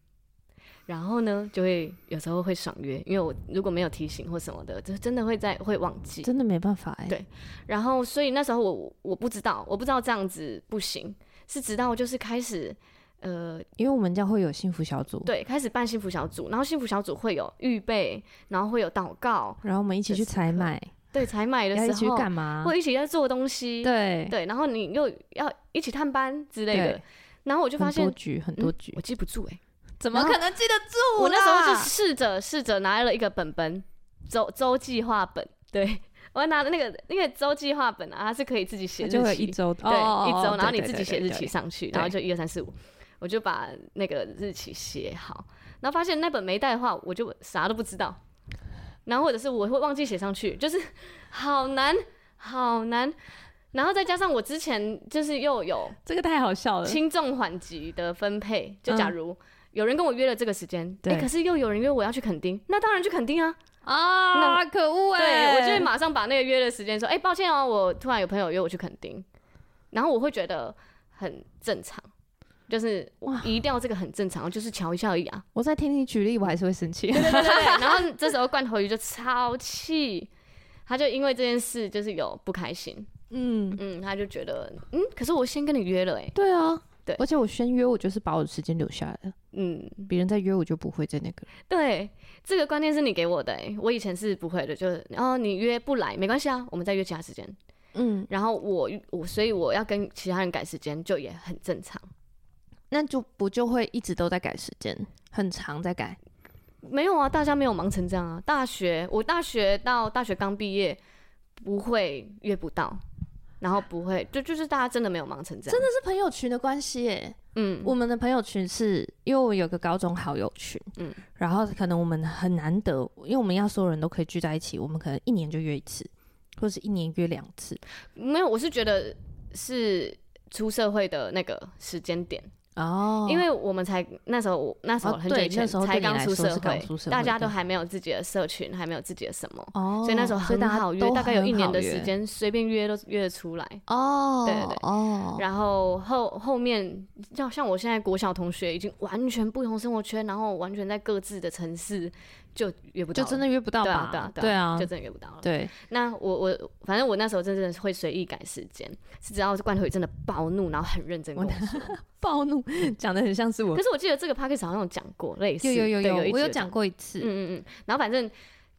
Speaker 2: 然后呢，就会有时候会爽约，因为我如果没有提醒或什么的，就真的会在会忘记，
Speaker 1: 真的没办法哎。
Speaker 2: 对。然后，所以那时候我我不知道，我不知道这样子不行，是直到就是开始。呃，
Speaker 1: 因为我们教会有幸福小组，
Speaker 2: 对，开始办幸福小组，然后幸福小组会有预备，然后会有祷告，
Speaker 1: 然后我们一起去采买，
Speaker 2: 对，采买的 [laughs] 时候
Speaker 1: 一起去干嘛？
Speaker 2: 或一起在做东西，
Speaker 1: 对
Speaker 2: 对，然后你又要一起探班之类的，然后我就发现
Speaker 1: 很多局很多局，
Speaker 2: 我记不住哎，[laughs]
Speaker 1: 怎么可能记得住？
Speaker 2: 我那时候就试着试着拿了一个本本，周周计划本，对我拿的那个那个周计划本啊，它是可以自己写日期，
Speaker 1: 一周
Speaker 2: 对一周，然后你自己写日期上去，然后就一二三四五。我就把那个日期写好，然后发现那本没带的话，我就啥都不知道。然后或者是我会忘记写上去，就是好难好难。然后再加上我之前就是又有
Speaker 1: 这个太好笑了，
Speaker 2: 轻重缓急的分配。就假如有人跟我约了这个时间，哎，可是又有人约我要去垦丁，那当然去垦丁啊
Speaker 1: 啊！那可恶哎！
Speaker 2: 对，我就会马上把那个约的时间说，哎，抱歉哦，我突然有朋友约我去垦丁，然后我会觉得很正常。就是哇，移掉这个很正常，就是瞧一下而已啊。
Speaker 1: 我在听你举例，我还是会生气。
Speaker 2: 对对对对，[laughs] 然后这时候罐头鱼就超气，他就因为这件事就是有不开心。嗯嗯，他就觉得嗯，可是我先跟你约了哎、欸。
Speaker 1: 对啊，
Speaker 2: 对，
Speaker 1: 而且我先约，我就是把我的时间留下来了。嗯，别人再约我就不会再那个。
Speaker 2: 对，这个观念是你给我的、欸，我以前是不会的，就是然后你约不来没关系啊，我们再约其他时间。嗯，然后我我所以我要跟其他人改时间，就也很正常。
Speaker 1: 那就不就会一直都在改时间，很长在改？
Speaker 2: 没有啊，大家没有忙成这样啊。大学我大学到大学刚毕业，不会约不到，然后不会就就是大家真的没有忙成这样，
Speaker 1: 真的是朋友群的关系耶。嗯，我们的朋友群是因为我有个高中好友群，嗯，然后可能我们很难得，因为我们要所有人都可以聚在一起，我们可能一年就约一次，或者是一年约两次。
Speaker 2: 没有，我是觉得是出社会的那个时间点。哦，因为我们才那时候，那时候很久以前才刚出社会，大家都还没有自己的社群，还没有自己的什么，哦，所以那时候很好约，大概有一年的时间，随便约都约得出来。哦，对对对，哦，然后后后面，像像我现在国小同学已经完全不同生活圈，然后完全在各自的城市。就约不到，
Speaker 1: 就真的约不到吧？
Speaker 2: 对啊，对啊，就真的约不到了。对，那我我反正我那时候真的会随意改时间，是只要是罐头鱼真的暴怒，然后很认真跟我说，[laughs]
Speaker 1: 暴怒讲的很像是我。
Speaker 2: 可是我记得这个 podcast 好像有讲过类似，
Speaker 1: 有有有有，我有讲过一次。嗯
Speaker 2: 嗯嗯。然后反正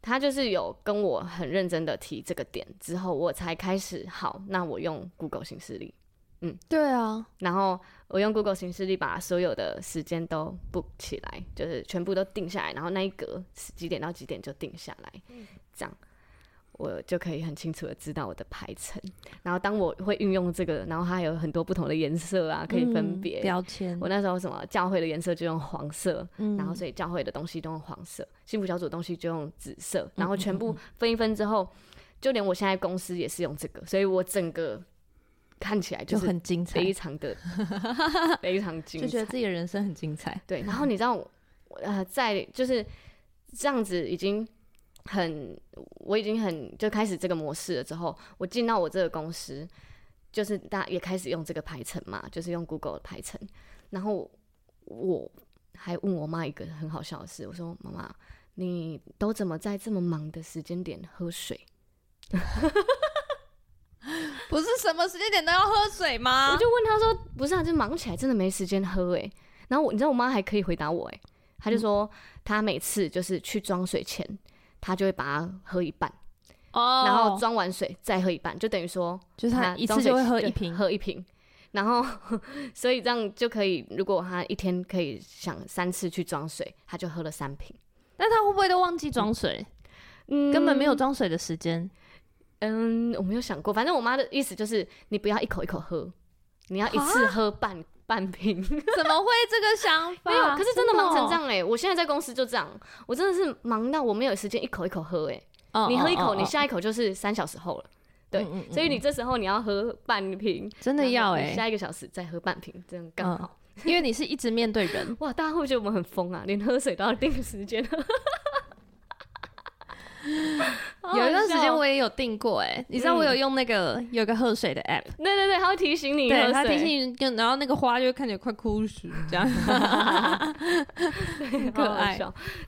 Speaker 2: 他就是有跟我很认真的提这个点之后，我才开始好，那我用 Google 形式力。嗯，
Speaker 1: 对啊，
Speaker 2: 然后我用 Google 行事历把所有的时间都 book 起来，就是全部都定下来，然后那一格几点到几点就定下来，嗯、这样我就可以很清楚的知道我的排程。然后当我会运用这个，然后它有很多不同的颜色啊，可以分别、嗯、
Speaker 1: 标签。
Speaker 2: 我那时候什么教会的颜色就用黄色，嗯、然后所以教会的东西都用黄色，幸福小组的东西就用紫色，然后全部分一分之后，就连我现在公司也是用这个，所以我整个。看起来就很精彩，非常的 [laughs] 非常精彩，
Speaker 1: 就觉得自己的人生很精彩。
Speaker 2: 对，然后你知道，呃，在就是这样子已经很，我已经很就开始这个模式了之后，我进到我这个公司，就是大家也开始用这个排程嘛，就是用 Google 的排程。然后我还问我妈一个很好笑的事，我说：“妈妈，你都怎么在这么忙的时间点喝水？” [laughs]
Speaker 1: 不是什么时间点都要喝水吗？
Speaker 2: 我就问他说：“不是啊，就忙起来真的没时间喝哎。”然后我，你知道我妈还可以回答我哎，她就说她每次就是去装水前，她就会把它喝一半哦，然后装完水再喝一半，就等于说
Speaker 1: 就是她一次就会喝一瓶，
Speaker 2: 喝一瓶。然后所以这样就可以，如果她一天可以想三次去装水，她就喝了三瓶。
Speaker 1: 那她会不会都忘记装水？嗯，根本没有装水的时间。
Speaker 2: 嗯，我没有想过，反正我妈的意思就是，你不要一口一口喝，你要一次喝半半瓶。[laughs] 怎么
Speaker 1: 会这个想法？
Speaker 2: 没有，可是真的忙成这样哎、欸！我现在在公司就这样，我真的是忙到我没有时间一口一口喝哎、你喝一口，你下一口就是三小时后了。对，嗯嗯、所以你这时候你要喝半瓶，
Speaker 1: 真的要哎、欸，
Speaker 2: 下一个小时再喝半瓶，这样刚好、
Speaker 1: 嗯。因为你是一直面对人，
Speaker 2: 哇！大家会觉得我们很疯啊？连喝水都要定时间。[laughs] [laughs]
Speaker 1: 有一段时间我也有订过哎、欸，你知道我有用那个有个喝水的 app，
Speaker 2: 对对对，它会提醒你，
Speaker 1: 对，它提醒你，然后那个花就会看起来快枯死这样，[laughs]
Speaker 2: 很，可爱，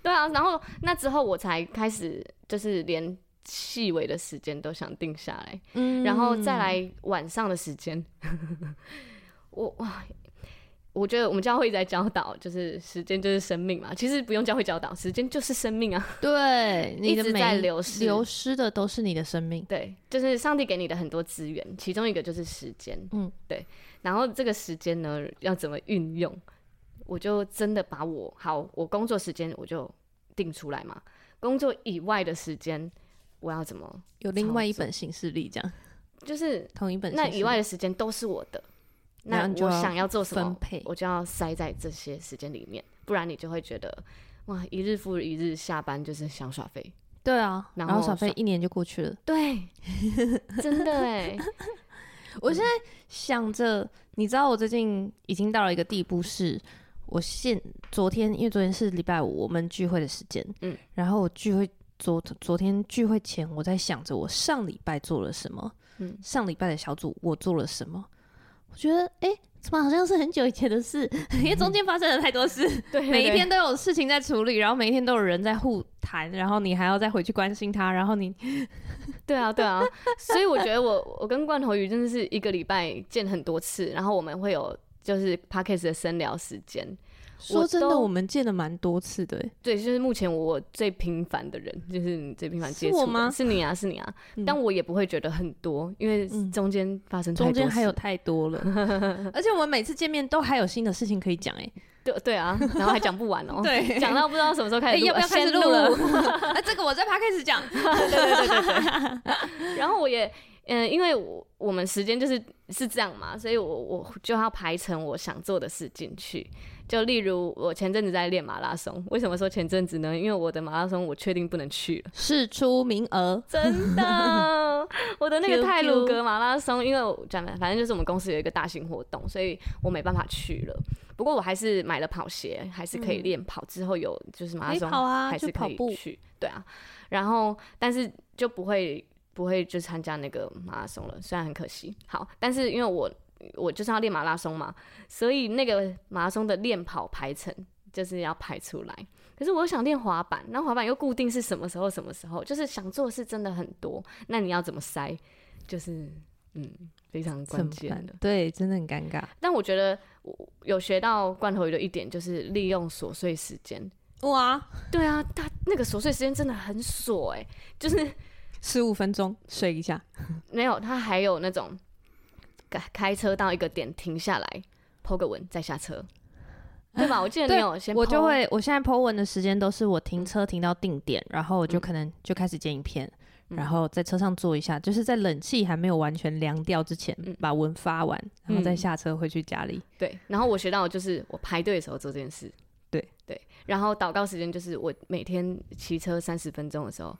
Speaker 2: 对啊，然后那之后我才开始就是连细微的时间都想定下来，嗯，然后再来晚上的时间，[laughs] 我哇。我觉得我们教会一直在教导，就是时间就是生命嘛。其实不用教会教导，时间就是生命啊。[laughs]
Speaker 1: 对，
Speaker 2: 一直在流失，
Speaker 1: 流失的都是你的生命。
Speaker 2: 对，就是上帝给你的很多资源，其中一个就是时间。嗯，对。然后这个时间呢，要怎么运用？我就真的把我好，我工作时间我就定出来嘛。工作以外的时间，我要怎么
Speaker 1: 有另外一本行事历？这样
Speaker 2: 就是
Speaker 1: 同一本。
Speaker 2: 那以外的时间都是我的。那我想要做什么，分配我就要塞在这些时间里面，不然你就会觉得哇，一日复一日，下班就是想耍废。
Speaker 1: 对啊，然后耍废一年就过去了。
Speaker 2: 对，[laughs] 真的哎。[laughs]
Speaker 1: 我现在想着，你知道我最近已经到了一个地步，是我现昨天，因为昨天是礼拜五，我们聚会的时间，嗯，然后我聚会昨昨天聚会前，我在想着我上礼拜做了什么，嗯，上礼拜的小组我做了什么。我觉得，哎、欸，怎么好像是很久以前的事？[laughs] 因为中间发生了太多事，[laughs] 对，每一天都有事情在处理，然后每一天都有人在互谈，然后你还要再回去关心他，然后你，[laughs]
Speaker 2: 对啊，对啊，所以我觉得我我跟罐头鱼真的是一个礼拜见很多次，然后我们会有就是 p a c k a s e 的深聊时间。
Speaker 1: 说真的，我，我们见了蛮多次的。
Speaker 2: 对，就是目前我最频繁的人，就是你最频繁接触的。
Speaker 1: 是我吗？
Speaker 2: 是你啊，是你啊。[laughs] 嗯、但我也不会觉得很多，因为中间发生太多、嗯、
Speaker 1: 中间还有太多了。[laughs] 而且我们每次见面都还有新的事情可以讲，[laughs] 哎，
Speaker 2: 对对啊，然后还讲不完哦。
Speaker 1: 对，
Speaker 2: 讲到不知道什么时候开始、欸，
Speaker 1: 要不要开始录了？那、啊、这个我在 Podcast 讲。
Speaker 2: 对对对对对。然后我也。嗯，因为我我们时间就是是这样嘛，所以我我就要排成我想做的事进去。就例如我前阵子在练马拉松，为什么说前阵子呢？因为我的马拉松我确定不能去了，
Speaker 1: 释出名额，
Speaker 2: 真的，[laughs] 我的那个泰鲁格马拉松，因为我讲反正就是我们公司有一个大型活动，所以我没办法去了。不过我还是买了跑鞋，还是可以练跑。之后有就是马拉松还是可以去，对啊。然后但是就不会。不会就参加那个马拉松了，虽然很可惜。好，但是因为我我就是要练马拉松嘛，所以那个马拉松的练跑排程就是要排出来。可是我又想练滑板，那滑板又固定是什么时候什么时候，就是想做的事真的很多，那你要怎么塞？就是嗯，非常关键的，
Speaker 1: 对，真的很尴尬。
Speaker 2: 但我觉得我有学到罐头鱼的一点，就是利用琐碎时间。
Speaker 1: 哇，
Speaker 2: 对啊，他那个琐碎时间真的很琐哎、欸，就是。
Speaker 1: 十五分钟睡一下，[laughs]
Speaker 2: 没有，他还有那种开开车到一个点停下来，po 个文再下车，对吧？我记得你有先，
Speaker 1: 我就会，我现在 po 文的时间都是我停车停到定点，嗯、然后我就可能就开始剪影片，嗯、然后在车上坐一下，就是在冷气还没有完全凉掉之前，嗯、把文发完，然后再下车回去家里。
Speaker 2: 对，然后我学到的就是我排队的时候做这件事，
Speaker 1: 对
Speaker 2: 对，然后祷告时间就是我每天骑车三十分钟的时候。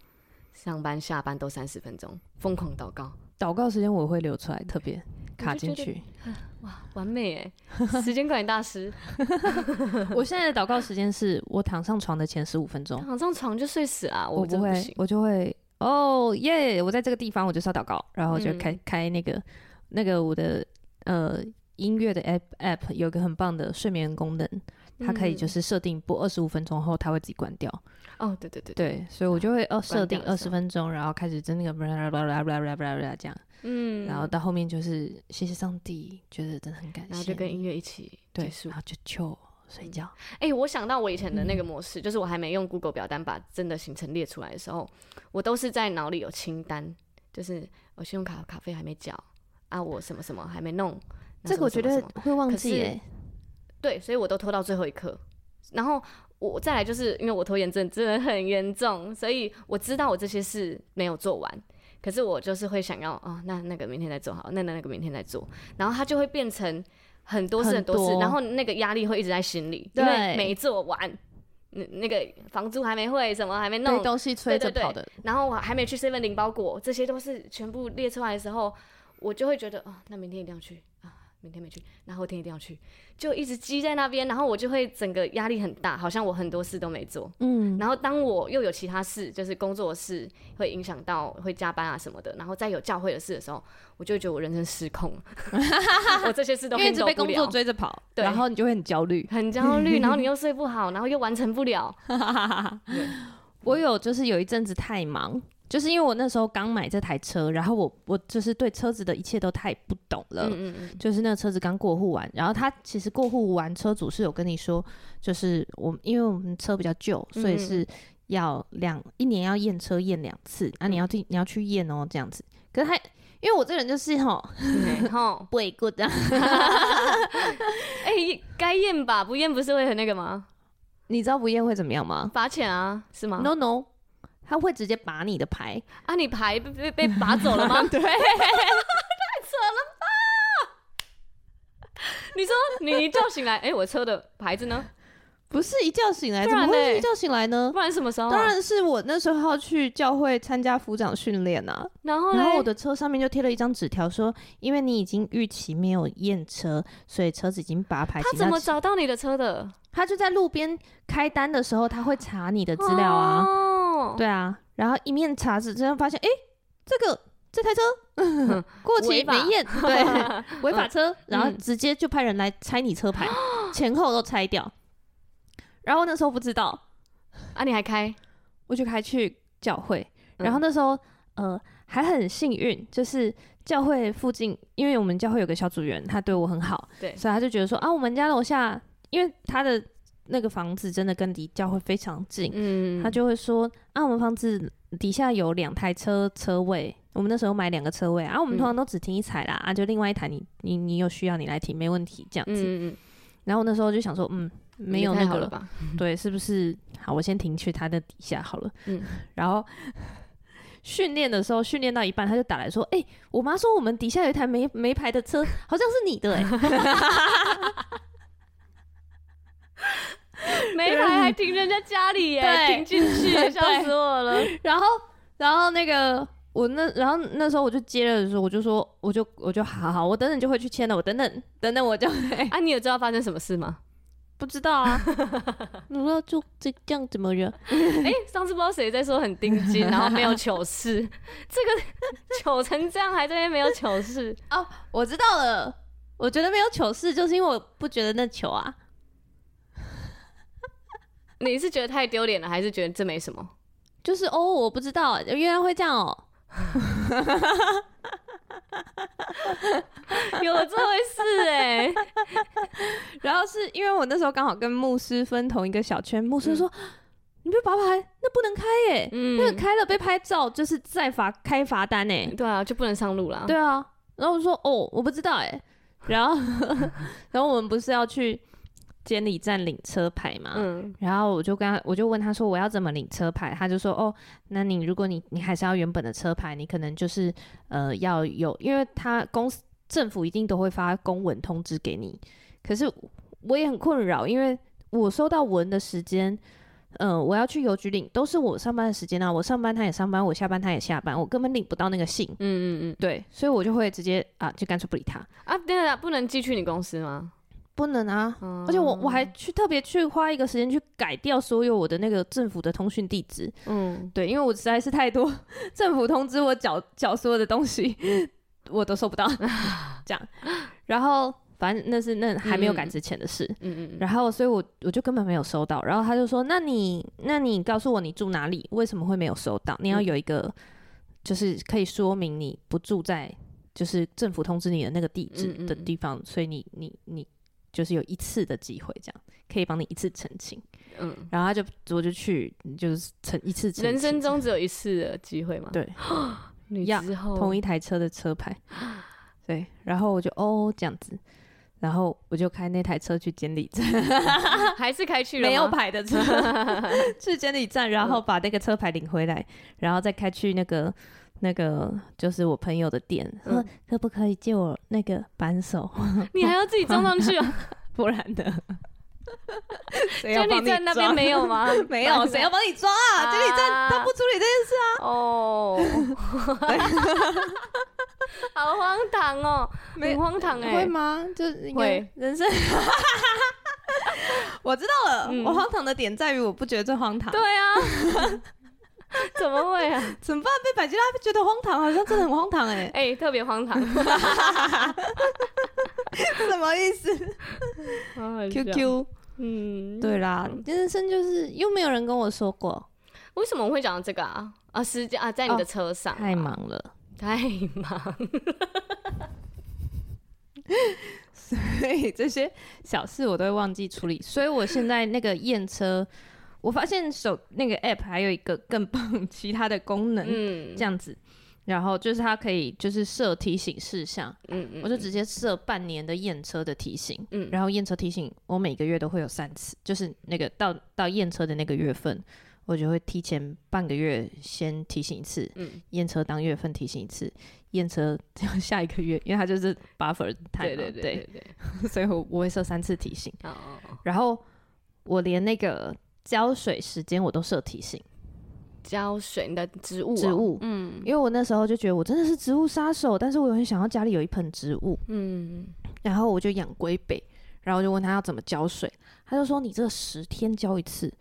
Speaker 2: 上班下班都三十分钟，疯狂祷告。
Speaker 1: 祷告时间我会留出来，特别卡进去。[laughs]
Speaker 2: 哇，完美哎！时间管理大师。[laughs]
Speaker 1: 我现在的祷告时间是我躺上床的前十五分钟。
Speaker 2: 躺上床就睡死了，
Speaker 1: 我不会，我就会哦耶！我在这个地方我就是要祷告，然后就开、嗯、开那个那个我的呃音乐的 app app 有个很棒的睡眠功能。它可以就是设定播二十五分钟后，它会自己关掉。
Speaker 2: 哦，对对对
Speaker 1: 对，所以我就会哦设定二十分钟，然后开始真那个这样。嗯，然后到后面就是谢谢上帝，觉得真的很感谢，
Speaker 2: 然后就跟音乐一起结束，
Speaker 1: 然后就就睡觉。
Speaker 2: 哎，我想到我以前的那个模式，就是我还没用 Google 表单把真的行程列出来的时候，我都是在脑里有清单，就是我信用卡卡费还没缴啊，我什么什么还没弄，
Speaker 1: 这个我觉得会忘记哎。
Speaker 2: 对，所以我都拖到最后一刻，然后我再来就是因为我拖延症真的很严重，所以我知道我这些事没有做完，可是我就是会想要哦，那那个明天再做好，那那那个明天再做，然后它就会变成很多事很多事，多。然后那个压力会一直在心里，对。因为没做完，那那个房租还没汇，什么还没弄，
Speaker 1: 东西催着跑的，
Speaker 2: 然后我还没去 seven 领包裹，这些都是全部列出来的时候，我就会觉得哦，那明天一定要去。啊。明天没去，那后天一定要去，就一直积在那边，然后我就会整个压力很大，好像我很多事都没做。嗯，然后当我又有其他事，就是工作的事会影响到会加班啊什么的，然后再有教会的事的时候，我就觉得我人生失控了。[laughs] 我这些事都因为一直
Speaker 1: 被工作追着跑，对，然后你就会很焦虑，
Speaker 2: 很焦虑，然后你又睡不好，然后又完成不了。[laughs]
Speaker 1: 我有就是有一阵子太忙。就是因为我那时候刚买这台车，然后我我就是对车子的一切都太不懂了。嗯嗯嗯。就是那个车子刚过户完，然后他其实过户完，车主是有跟你说，就是我因为我们车比较旧，所以是要两一年要验车验两次，啊你要去你要去验哦这样子。可是他因为我这人就是吼，吼 [laughs] 不会 good 啊。[laughs]
Speaker 2: 哎，该验吧，不验不是会很那个吗？
Speaker 1: 你知道不验会怎么样吗？
Speaker 2: 罚钱啊，是吗
Speaker 1: ？No no。他会直接拔你的牌
Speaker 2: 啊！你牌被被被拔走了吗？[laughs] [laughs] 对，太扯了吧！[laughs] 你说你一觉醒来，哎、欸，我车的牌子呢？
Speaker 1: 不是一觉醒来，怎么会一觉醒来呢？
Speaker 2: 不然什么时候、啊？
Speaker 1: 当然是我那时候去教会参加辅长训练啊。
Speaker 2: 然后，
Speaker 1: 然后我的车上面就贴了一张纸条，说因为你已经逾期没有验车，所以车子已经拔牌。
Speaker 2: 他怎么找到你的车的？
Speaker 1: 他就在路边开单的时候，他会查你的资料啊。哦对啊，然后一面查纸之后发现，哎，这个这台车、嗯、[laughs] 过期没验，[laughs] 对，[laughs] 违法车，然后直接就派人来拆你车牌，嗯、[gasps] 前后都拆掉。然后那时候不知道，
Speaker 2: 啊，你还开？
Speaker 1: 我就开去教会，然后那时候、嗯、呃还很幸运，就是教会附近，因为我们教会有个小组员，他对我很好，
Speaker 2: 对，
Speaker 1: 所以他就觉得说啊，我们家楼下，因为他的那个房子真的跟离教会非常近，嗯，他就会说啊，我们房子底下有两台车车位，我们那时候买两个车位啊，我们通常都只停一台啦，嗯、啊，就另外一台你你你有需要你来停没问题这样子，嗯嗯，然后那时候就想说，嗯，没有那个了。吧，[laughs] 对，是不是？好，我先停去他的底下好了，嗯，然后。[laughs] 训练的时候，训练到一半，他就打来说：“哎、欸，我妈说我们底下有一台没没牌的车，好像是你的哎、欸，[laughs] [laughs]
Speaker 2: 没牌还停人家家里耶，停进去，[laughs] 笑死我了。[laughs]
Speaker 1: 然后，然后那个我那，然后那时候我就接了的时候，我就说，我就我就好好，我等等就会去签了，我等等等等我就
Speaker 2: 啊，你有知道发生什么事吗？”
Speaker 1: 不知道啊，我说就这这样怎么着？哎、
Speaker 2: 欸，上次不知道谁在说很钉金，然后没有糗事，这个糗成这样还在那边没有糗事
Speaker 1: 哦，我知道了，我觉得没有糗事，就是因为我不觉得那糗啊。
Speaker 2: 你是觉得太丢脸了，还是觉得这没什么？
Speaker 1: 就是哦，我不知道，原来会这样哦。[laughs]
Speaker 2: 有这回事哎、欸，
Speaker 1: 然后是因为我那时候刚好跟牧师分同一个小圈，牧师说：“嗯、你被拔牌，那不能开耶、欸，嗯、那个开了被拍照就是再罚开罚单哎、欸，
Speaker 2: 对啊，就不能上路了。”
Speaker 1: 对啊，然后我说：“哦，我不知道哎、欸。”然后，[laughs] 然后我们不是要去。监理站领车牌嘛，嗯，然后我就跟他，我就问他说我要怎么领车牌，他就说哦，那你如果你你还是要原本的车牌，你可能就是呃要有，因为他公司政府一定都会发公文通知给你，可是我也很困扰，因为我收到文的时间，嗯、呃，我要去邮局领，都是我上班的时间啊，我上班他也上班，我下班他也下班，我根本领不到那个信，嗯嗯嗯，对，所以我就会直接啊，就干脆不理他。
Speaker 2: 啊，对啊，不能寄去你公司吗？
Speaker 1: 不能啊！嗯、而且我我还去特别去花一个时间去改掉所有我的那个政府的通讯地址。嗯，对，因为我实在是太多 [laughs] 政府通知我缴缴所有的东西，我都收不到。[laughs] 这样，然后反正那是那还没有改之前的事。嗯嗯。然后，所以我我就根本没有收到。然后他就说：“那你那你告诉我你住哪里？为什么会没有收到？你要有一个就是可以说明你不住在就是政府通知你的那个地址的地方。嗯嗯，所以你你你。”就是有一次的机会，这样可以帮你一次澄清。嗯，然后他就我就去，就是澄一次澄清。
Speaker 2: 人生中只有一次的机会嘛？
Speaker 1: 对，[gasps] 一样同一台车的车牌。[laughs] 对，然后我就哦这样子，然后我就开那台车去监理站 [laughs] [laughs]
Speaker 2: 还是开去了
Speaker 1: 没有牌的车去监理站，然后把那个车牌领回来，然后再开去那个。那个就是我朋友的店，说、嗯、[laughs] 可不可以借我那个扳手？[laughs]
Speaker 2: 你还要自己装上去啊？[laughs]
Speaker 1: 不然的，
Speaker 2: 监理站那边没有吗？
Speaker 1: 没有，谁要帮你装啊？监理站他不处理这件事啊？哦，
Speaker 2: 好荒唐哦，很荒唐哎，
Speaker 1: 会吗？就是会人生，我知道了，嗯、我荒唐的点在于我不觉得这荒唐。
Speaker 2: 对啊。[laughs] 怎么会啊？
Speaker 1: 怎么办？被百吉拉觉得荒唐，好像真的很荒唐哎、欸！[laughs]
Speaker 2: 哎、欸，特别荒唐，[laughs]
Speaker 1: 什么意思？Q Q，嗯，对啦，人生就是又没有人跟我说过，
Speaker 2: 为什么我会讲到这个啊？啊，时间啊，在你的车上、啊哦，
Speaker 1: 太忙了，
Speaker 2: 太忙，
Speaker 1: 所以这些小事我都会忘记处理，所以我现在那个验车。我发现手那个 app 还有一个更棒其他的功能，嗯，这样子，然后就是它可以就是设提醒事项，嗯嗯，我就直接设半年的验车的提醒，嗯，然后验车提醒我每个月都会有三次，就是那个到到验车的那个月份，我就会提前半个月先提醒一次，嗯，验车当月份提醒一次，验车下一个月，因为它就是 buffer time，对对对对对，[laughs] 所以我我会设三次提醒，哦哦哦，然后我连那个。浇水时间我都设提醒，
Speaker 2: 浇水你的植物、啊，
Speaker 1: 植物，嗯，因为我那时候就觉得我真的是植物杀手，但是我又很想要家里有一盆植物，嗯，然后我就养龟背，然后我就问他要怎么浇水，他就说你这十天浇一次，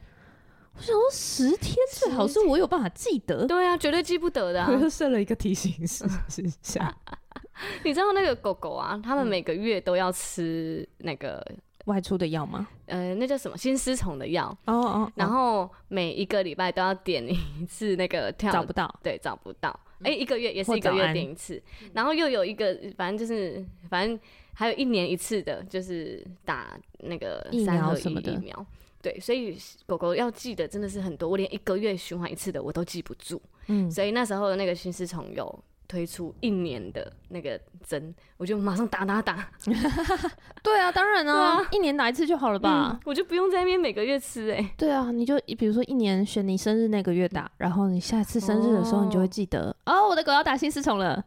Speaker 1: 我想说十天最好是我有办法记得，
Speaker 2: 对啊，绝对记不得的、啊，[laughs]
Speaker 1: 我就设了一个提醒事项，
Speaker 2: 你知道那个狗狗啊，他们每个月都要吃那个。
Speaker 1: 外出的药吗？
Speaker 2: 呃，那叫什么心丝虫的药。
Speaker 1: 哦哦。
Speaker 2: 然后每一个礼拜都要点一次那个跳。
Speaker 1: 找不到。
Speaker 2: 对，找不到。哎、欸，一个月也是一个月点一次。然后又有一个，反正就是反正还有一年一次的，就是打那个三合一什么的疫苗。对，所以狗狗要记得真的是很多，我连一个月循环一次的我都记不住。嗯。所以那时候那个心丝虫有。推出一年的那个针，我就马上打打打。[laughs]
Speaker 1: 对啊，当然啊，啊一年打一次就好了吧？
Speaker 2: 嗯、我就不用在那边每个月吃哎、欸。
Speaker 1: 对啊，你就比如说一年选你生日那个月打，然后你下次生日的时候，你就会记得哦，哦，我的狗要打新丝虫了。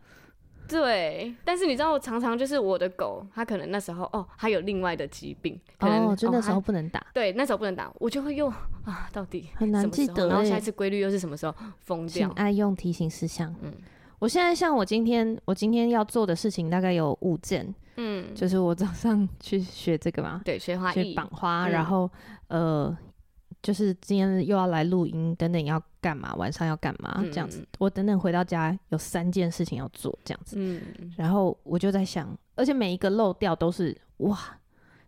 Speaker 2: 对，但是你知道，我常常就是我的狗，它可能那时候哦，它有另外的疾病，可能
Speaker 1: 哦，就那时候不能打。
Speaker 2: 对，那时候不能打，我就会用啊，到底
Speaker 1: 很难记得，
Speaker 2: 然后下一次规律又是什么时候疯掉？
Speaker 1: 爱用提醒事项，嗯。我现在像我今天我今天要做的事情大概有五件，嗯，就是我早上去学这个嘛，[laughs]
Speaker 2: 对，学花
Speaker 1: 艺，绑花，然后、嗯、呃，就是今天又要来录音，等等要干嘛，晚上要干嘛，这样子、嗯。我等等回到家有三件事情要做，这样子，嗯，然后我就在想，而且每一个漏掉都是哇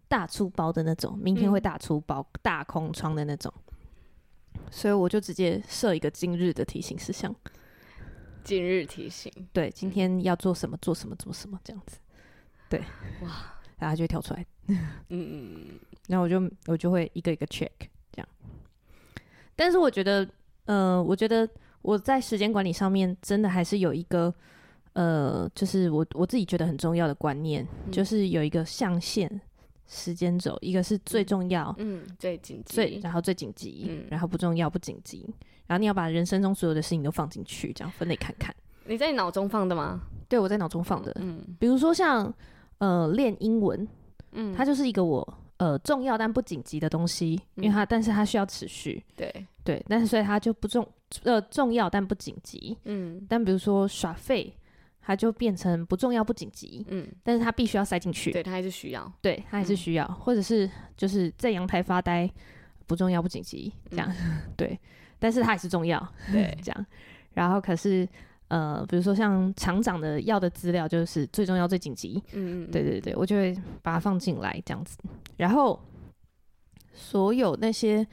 Speaker 1: 大出包的那种，明天会大出包、嗯、大空窗的那种，所以我就直接设一个今日的提醒事项。
Speaker 2: 今日提醒，
Speaker 1: 对，今天要做什么，做什么，做什么，这样子，对，哇，然后就会跳出来，嗯嗯，[laughs] 然后我就我就会一个一个 check 这样，但是我觉得，呃，我觉得我在时间管理上面真的还是有一个，呃，就是我我自己觉得很重要的观念，嗯、就是有一个象限时间轴，一个是最重要，
Speaker 2: 嗯，最紧急，
Speaker 1: 最然后最紧急，嗯，然后不重要不紧急。然后你要把人生中所有的事情都放进去，这样分类看看。
Speaker 2: 你在你脑中放的吗？
Speaker 1: 对，我在脑中放的。嗯，比如说像呃练英文，嗯，它就是一个我呃重要但不紧急的东西，因为它、嗯、但是它需要持续。
Speaker 2: 对
Speaker 1: 对，但是所以它就不重呃重要但不紧急。嗯，但比如说耍废，它就变成不重要不紧急。嗯，但是它必须要塞进去。
Speaker 2: 对，它还是需要。
Speaker 1: 对，它还是需要，嗯、或者是就是在阳台发呆，不重要不紧急这样。嗯、[laughs] 对。但是它也是重要，对，[laughs] 这样。然后可是，呃，比如说像厂长的要的资料，就是最重要、最紧急。嗯嗯，对对对，我就会把它放进来这样子。然后所有那些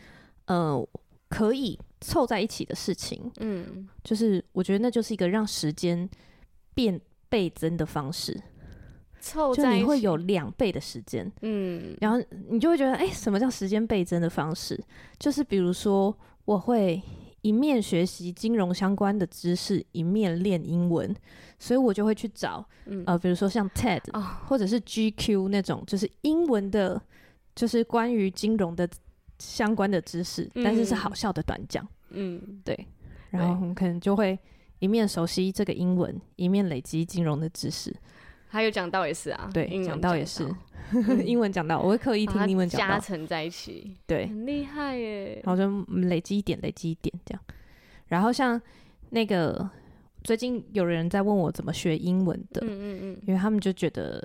Speaker 1: 呃可以凑在一起的事情，嗯，就是我觉得那就是一个让时间变倍增的方式。就你会有两倍的时间，嗯，然后你就会觉得，哎、欸，什么叫时间倍增的方式？就是比如说。我会一面学习金融相关的知识，一面练英文，所以我就会去找，嗯、呃，比如说像 TED、哦、或者是 GQ 那种，就是英文的，就是关于金融的相关的知识，嗯、但是是好笑的短讲，嗯，对，然后我们可能就会一面熟悉这个英文，一面累积金融的知识。
Speaker 2: 还有讲到也是啊，
Speaker 1: 对，讲到也是。[laughs] 英文讲到，我会刻意听英文讲到，[laughs]
Speaker 2: 加成在一起，
Speaker 1: 对，
Speaker 2: 很厉害耶。
Speaker 1: 然后就累积一点，累积一点这样。然后像那个最近有人在问我怎么学英文的，嗯嗯嗯，因为他们就觉得，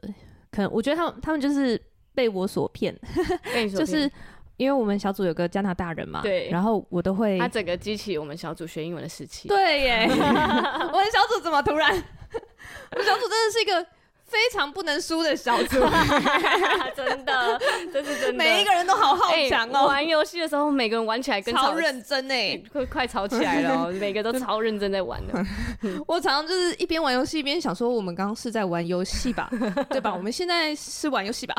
Speaker 1: 可能我觉得他们他们就是被我 [laughs] 所骗，就是因为我们小组有个加拿大人嘛，对，然后我都会，
Speaker 2: 他整个激起我们小组学英文的士气，
Speaker 1: 对耶，我们小组怎么突然，我们小组真的是一个。非常不能输的小组，[laughs]
Speaker 2: 真的，这是真的。
Speaker 1: 每一个人都好好强哦、喔欸。玩
Speaker 2: 游戏的时候，每个人玩起来跟
Speaker 1: 超认真哎，
Speaker 2: 会快吵起来了、喔。[laughs] 每个都超认真在玩的。[laughs]
Speaker 1: 我常常就是一边玩游戏一边想说，我们刚刚是在玩游戏吧？对吧？我们现在是玩游戏吧？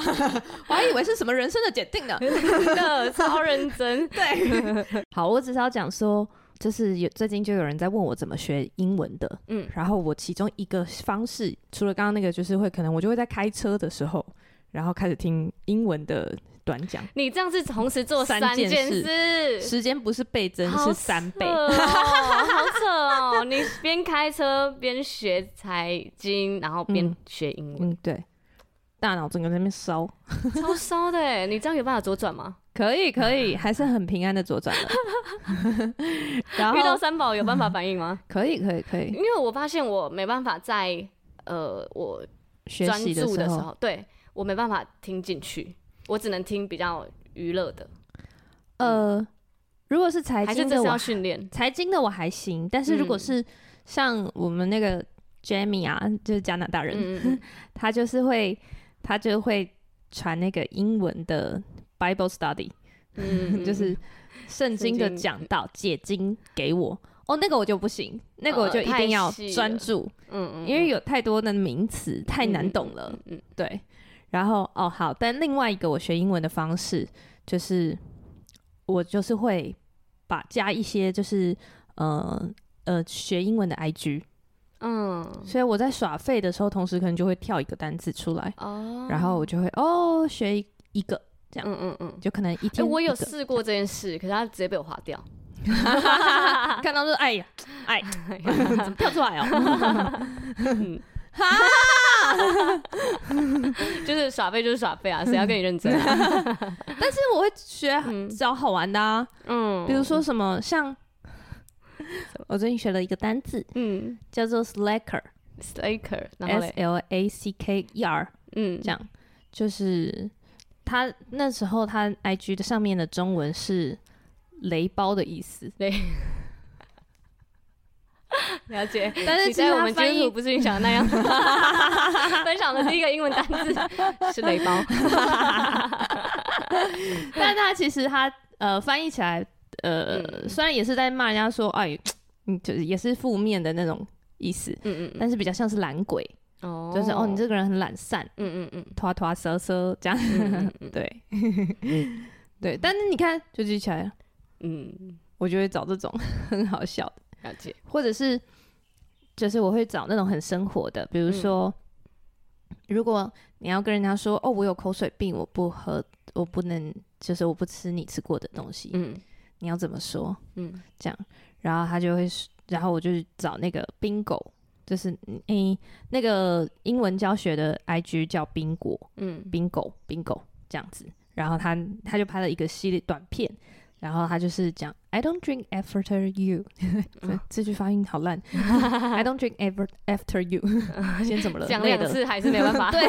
Speaker 1: 我还以为是什么人生的检定呢。
Speaker 2: 真的超认真。
Speaker 1: 对，好，我只是要讲说。就是有最近就有人在问我怎么学英文的，嗯，然后我其中一个方式，除了刚刚那个，就是会可能我就会在开车的时候，然后开始听英文的短讲。
Speaker 2: 你这样是同时做三件事，
Speaker 1: 时间不是倍增，是三倍，
Speaker 2: 好扯哦！你边开车边学财经，然后边学英文，
Speaker 1: 嗯，对，大脑整个在那边烧，
Speaker 2: 超烧的哎！你这样有办法左转吗？
Speaker 1: 可以可以，还是很平安的左转了。[laughs] 然后
Speaker 2: 遇到三宝有办法反应吗？[laughs]
Speaker 1: 可以可以可以，
Speaker 2: 因为我发现我没办法在呃我专注的时候，对我没办法听进去，我只能听比较娱乐的。
Speaker 1: 呃，如果是财经的，我
Speaker 2: 训练
Speaker 1: 财经的我还行，但是如果是像我们那个 Jamie 啊，就是加拿大人，[laughs] 他就是会他就会。传那个英文的 Bible study，嗯，[laughs] 就是圣经的讲道解经给我。哦，那个我就不行，那个我就一定要专注，嗯嗯，因为有太多的名词太难懂了，嗯，嗯对。然后哦好，但另外一个我学英文的方式就是，我就是会把加一些就是呃呃学英文的 IG，嗯，所以我在耍废的时候，同时可能就会跳一个单字出来，哦，然后我就会哦学一个这样，嗯嗯嗯，就可能一天一、欸。
Speaker 2: 我有试过这件事，可是它直接被我划掉。[laughs]
Speaker 1: 看到说，哎呀，哎，[laughs] 怎么跳出来哦？哈，[laughs]
Speaker 2: 就是耍废，就是耍废啊！谁要跟你认真啊？
Speaker 1: 但是我会学找好玩的啊，嗯，比如说什么，像我最近学了一个单字，嗯，叫做 slacker，slacker，S L A C K E R，嗯，这样就是他那时候他 I G 的上面的中文是。雷包的意思，[laughs] 对，[laughs]
Speaker 2: 了解。但是其实我们翻译不是你想的那样，[laughs] 分享的第一个英文单词是雷包。
Speaker 1: 但是他其实他呃翻译起来呃、嗯、虽然也是在骂人家说哎，嗯，就是也是负面的那种意思，嗯嗯，但是比较像是懒鬼哦，就是哦你这个人很懒散，嗯嗯嗯，拖拖涩涩这样，嗯嗯。[laughs] 对，对。但是你看就记起来了。嗯，我就会找这种 [laughs] 很好笑的，了解，或者是就是我会找那种很生活的，比如说，嗯、如果你要跟人家说哦，我有口水病，我不喝，我不能，就是我不吃你吃过的东西，嗯，你要怎么说？嗯，这样，然后他就会，然后我就找那个 Bingo，就是诶、欸、那个英文教学的 IG 叫冰果，嗯，Bingo Bingo 这样子，然后他他就拍了一个系列短片。然后他就是讲，I don't drink after you，[laughs] 这句发音好烂，[laughs] I don't drink ever after you，[laughs] 先怎么了？讲
Speaker 2: 两次还是没办法，
Speaker 1: 对，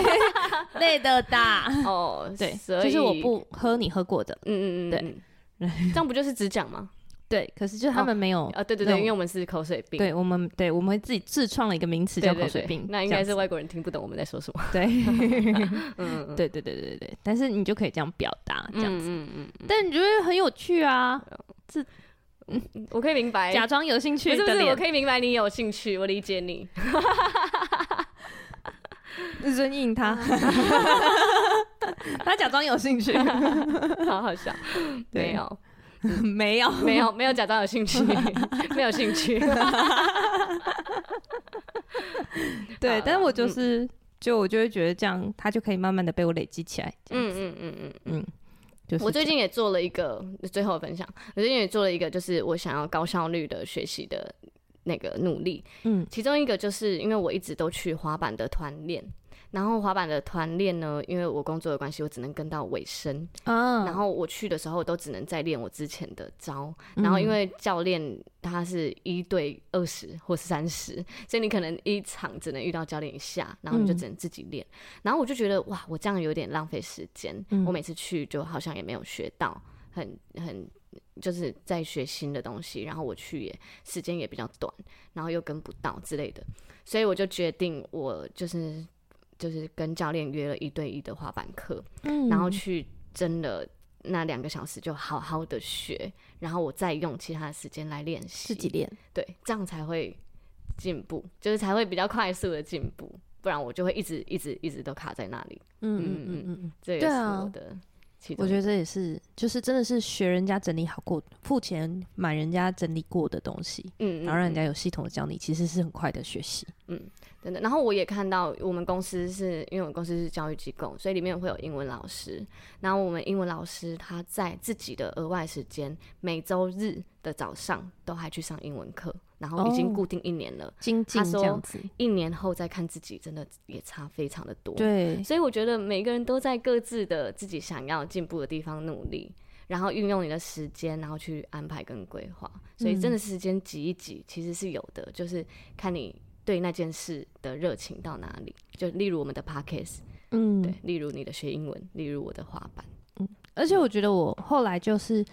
Speaker 1: 累的大哦，对，就是我不喝你喝过的，嗯嗯嗯，对，
Speaker 2: 这样不就是只讲吗？
Speaker 1: 对，可是就他们没有
Speaker 2: 啊，对对对，因为我们是口水病，
Speaker 1: 对我们对我们自己自创了一个名词叫口水病，
Speaker 2: 那应该是外国人听不懂我们在说什么，[laughs] [laughs]
Speaker 1: 对，嗯，对对对对对，但是你就可以这样表达，这样子，嗯嗯，但你觉得很有趣啊，这，
Speaker 2: 嗯，我可以明白，
Speaker 1: 假装有兴趣，
Speaker 2: 是不是？我可以明白你有兴趣，我理解你，[laughs]
Speaker 1: 顺应他，他假装有兴趣，
Speaker 2: 好好笑，没有。[laughs]
Speaker 1: 没有，
Speaker 2: 没有，没有假装有兴趣，[laughs] 没有兴趣。
Speaker 1: 对，但是我就是，就我就会觉得这样，它就可以慢慢的被我累积起来。嗯嗯嗯嗯嗯。
Speaker 2: 就是我最近也做了一个最后的分享，我最近也做了一个，就是我想要高效率的学习的那个努力。嗯，其中一个就是因为我一直都去滑板的团练。然后滑板的团练呢，因为我工作的关系，我只能跟到尾声。啊，然后我去的时候都只能再练我之前的招。嗯、然后因为教练他是一对二十或是三十，所以你可能一场只能遇到教练一下，然后你就只能自己练。嗯、然后我就觉得哇，我这样有点浪费时间。嗯、我每次去就好像也没有学到，很很就是在学新的东西。然后我去也时间也比较短，然后又跟不到之类的，所以我就决定我就是。就是跟教练约了一对一的滑板课，嗯，然后去真的那两个小时就好好的学，然后我再用其他的时间来练习，
Speaker 1: 自己练，
Speaker 2: 对，这样才会进步，就是才会比较快速的进步，不然我就会一直一直一直都卡在那里。嗯嗯嗯嗯嗯，这也是我的其中，
Speaker 1: 我觉得这也是，就是真的是学人家整理好过，付钱买人家整理过的东西，嗯，然后让人家有系统的教你，其实是很快的学习，嗯。
Speaker 2: 真的，然后我也看到我们公司是因为我们公司是教育机构，所以里面会有英文老师。然后我们英文老师他在自己的额外时间，每周日的早上都还去上英文课，然后已经固定一年了。
Speaker 1: 精进这样子，
Speaker 2: 一年后再看自己，真的也差非常的多。
Speaker 1: 对，
Speaker 2: 所以我觉得每个人都在各自的自己想要进步的地方努力，然后运用你的时间，然后去安排跟规划。所以真的时间挤一挤，其实是有的，就是看你。对那件事的热情到哪里？就例如我们的 podcast，嗯，对，例如你的学英文，例如我的滑板，
Speaker 1: 嗯，而且我觉得我后来就是，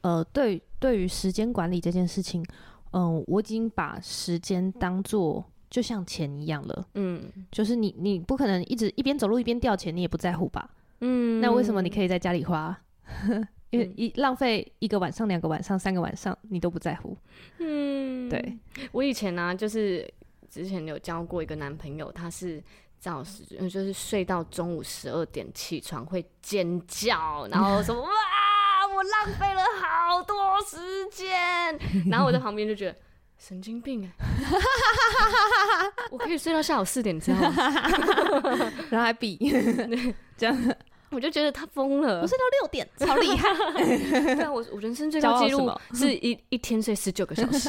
Speaker 1: 呃，对，对于时间管理这件事情，嗯、呃，我已经把时间当做就像钱一样了，嗯，就是你你不可能一直一边走路一边掉钱，你也不在乎吧？嗯，那为什么你可以在家里花？[laughs] 因为一浪费一个晚上、两个晚上、三个晚上，你都不在乎。嗯，对。
Speaker 2: 我以前呢、啊，就是之前有交过一个男朋友，他是早时就是睡到中午十二点起床会尖叫，然后说 [laughs] 哇。我浪费了好多时间，[laughs] 然后我在旁边就觉得神经病哎，[laughs] 我可以睡到下午四点，你知道吗？[laughs]
Speaker 1: 然后还比这样，
Speaker 2: 我就觉得他疯了。
Speaker 1: 我睡到六点，超厉害！
Speaker 2: 对啊，我我人生最高纪录是一一天睡十九个小时。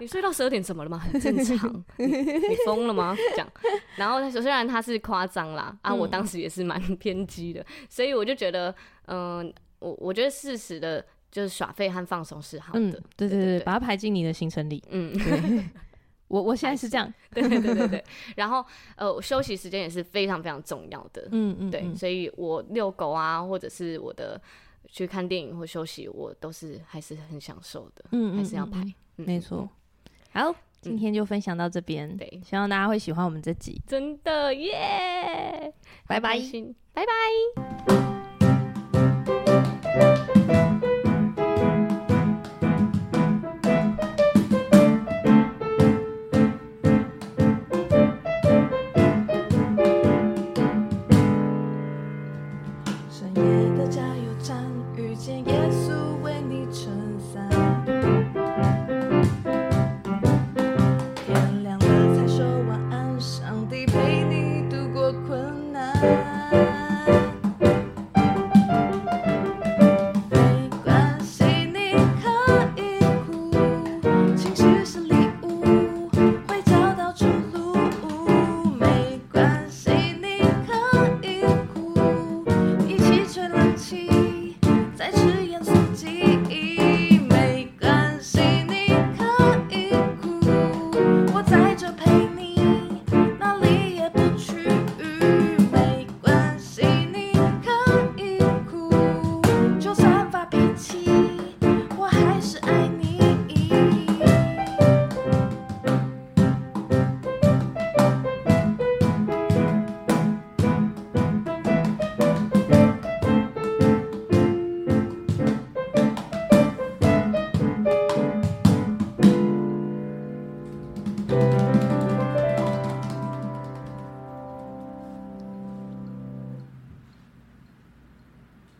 Speaker 2: 你睡到十二点怎么了吗？很正常。你疯了吗？这样。然后虽然他是夸张啦，啊，我当时也是蛮偏激的，所以我就觉得，嗯。我我觉得适时的，就是耍废和放松是好的。嗯，
Speaker 1: 对对对，对对对，把它排进你的行程里。嗯，对。我我现在是这样。
Speaker 2: 对对对对。然后呃，休息时间也是非常非常重要的。嗯嗯。对，所以我遛狗啊，或者是我的去看电影或休息，我都是还是很享受的。嗯，还是要排。
Speaker 1: 没错。好，今天就分享到这边。对，希望大家会喜欢我们这集。
Speaker 2: 真的耶！拜拜，拜
Speaker 1: 拜。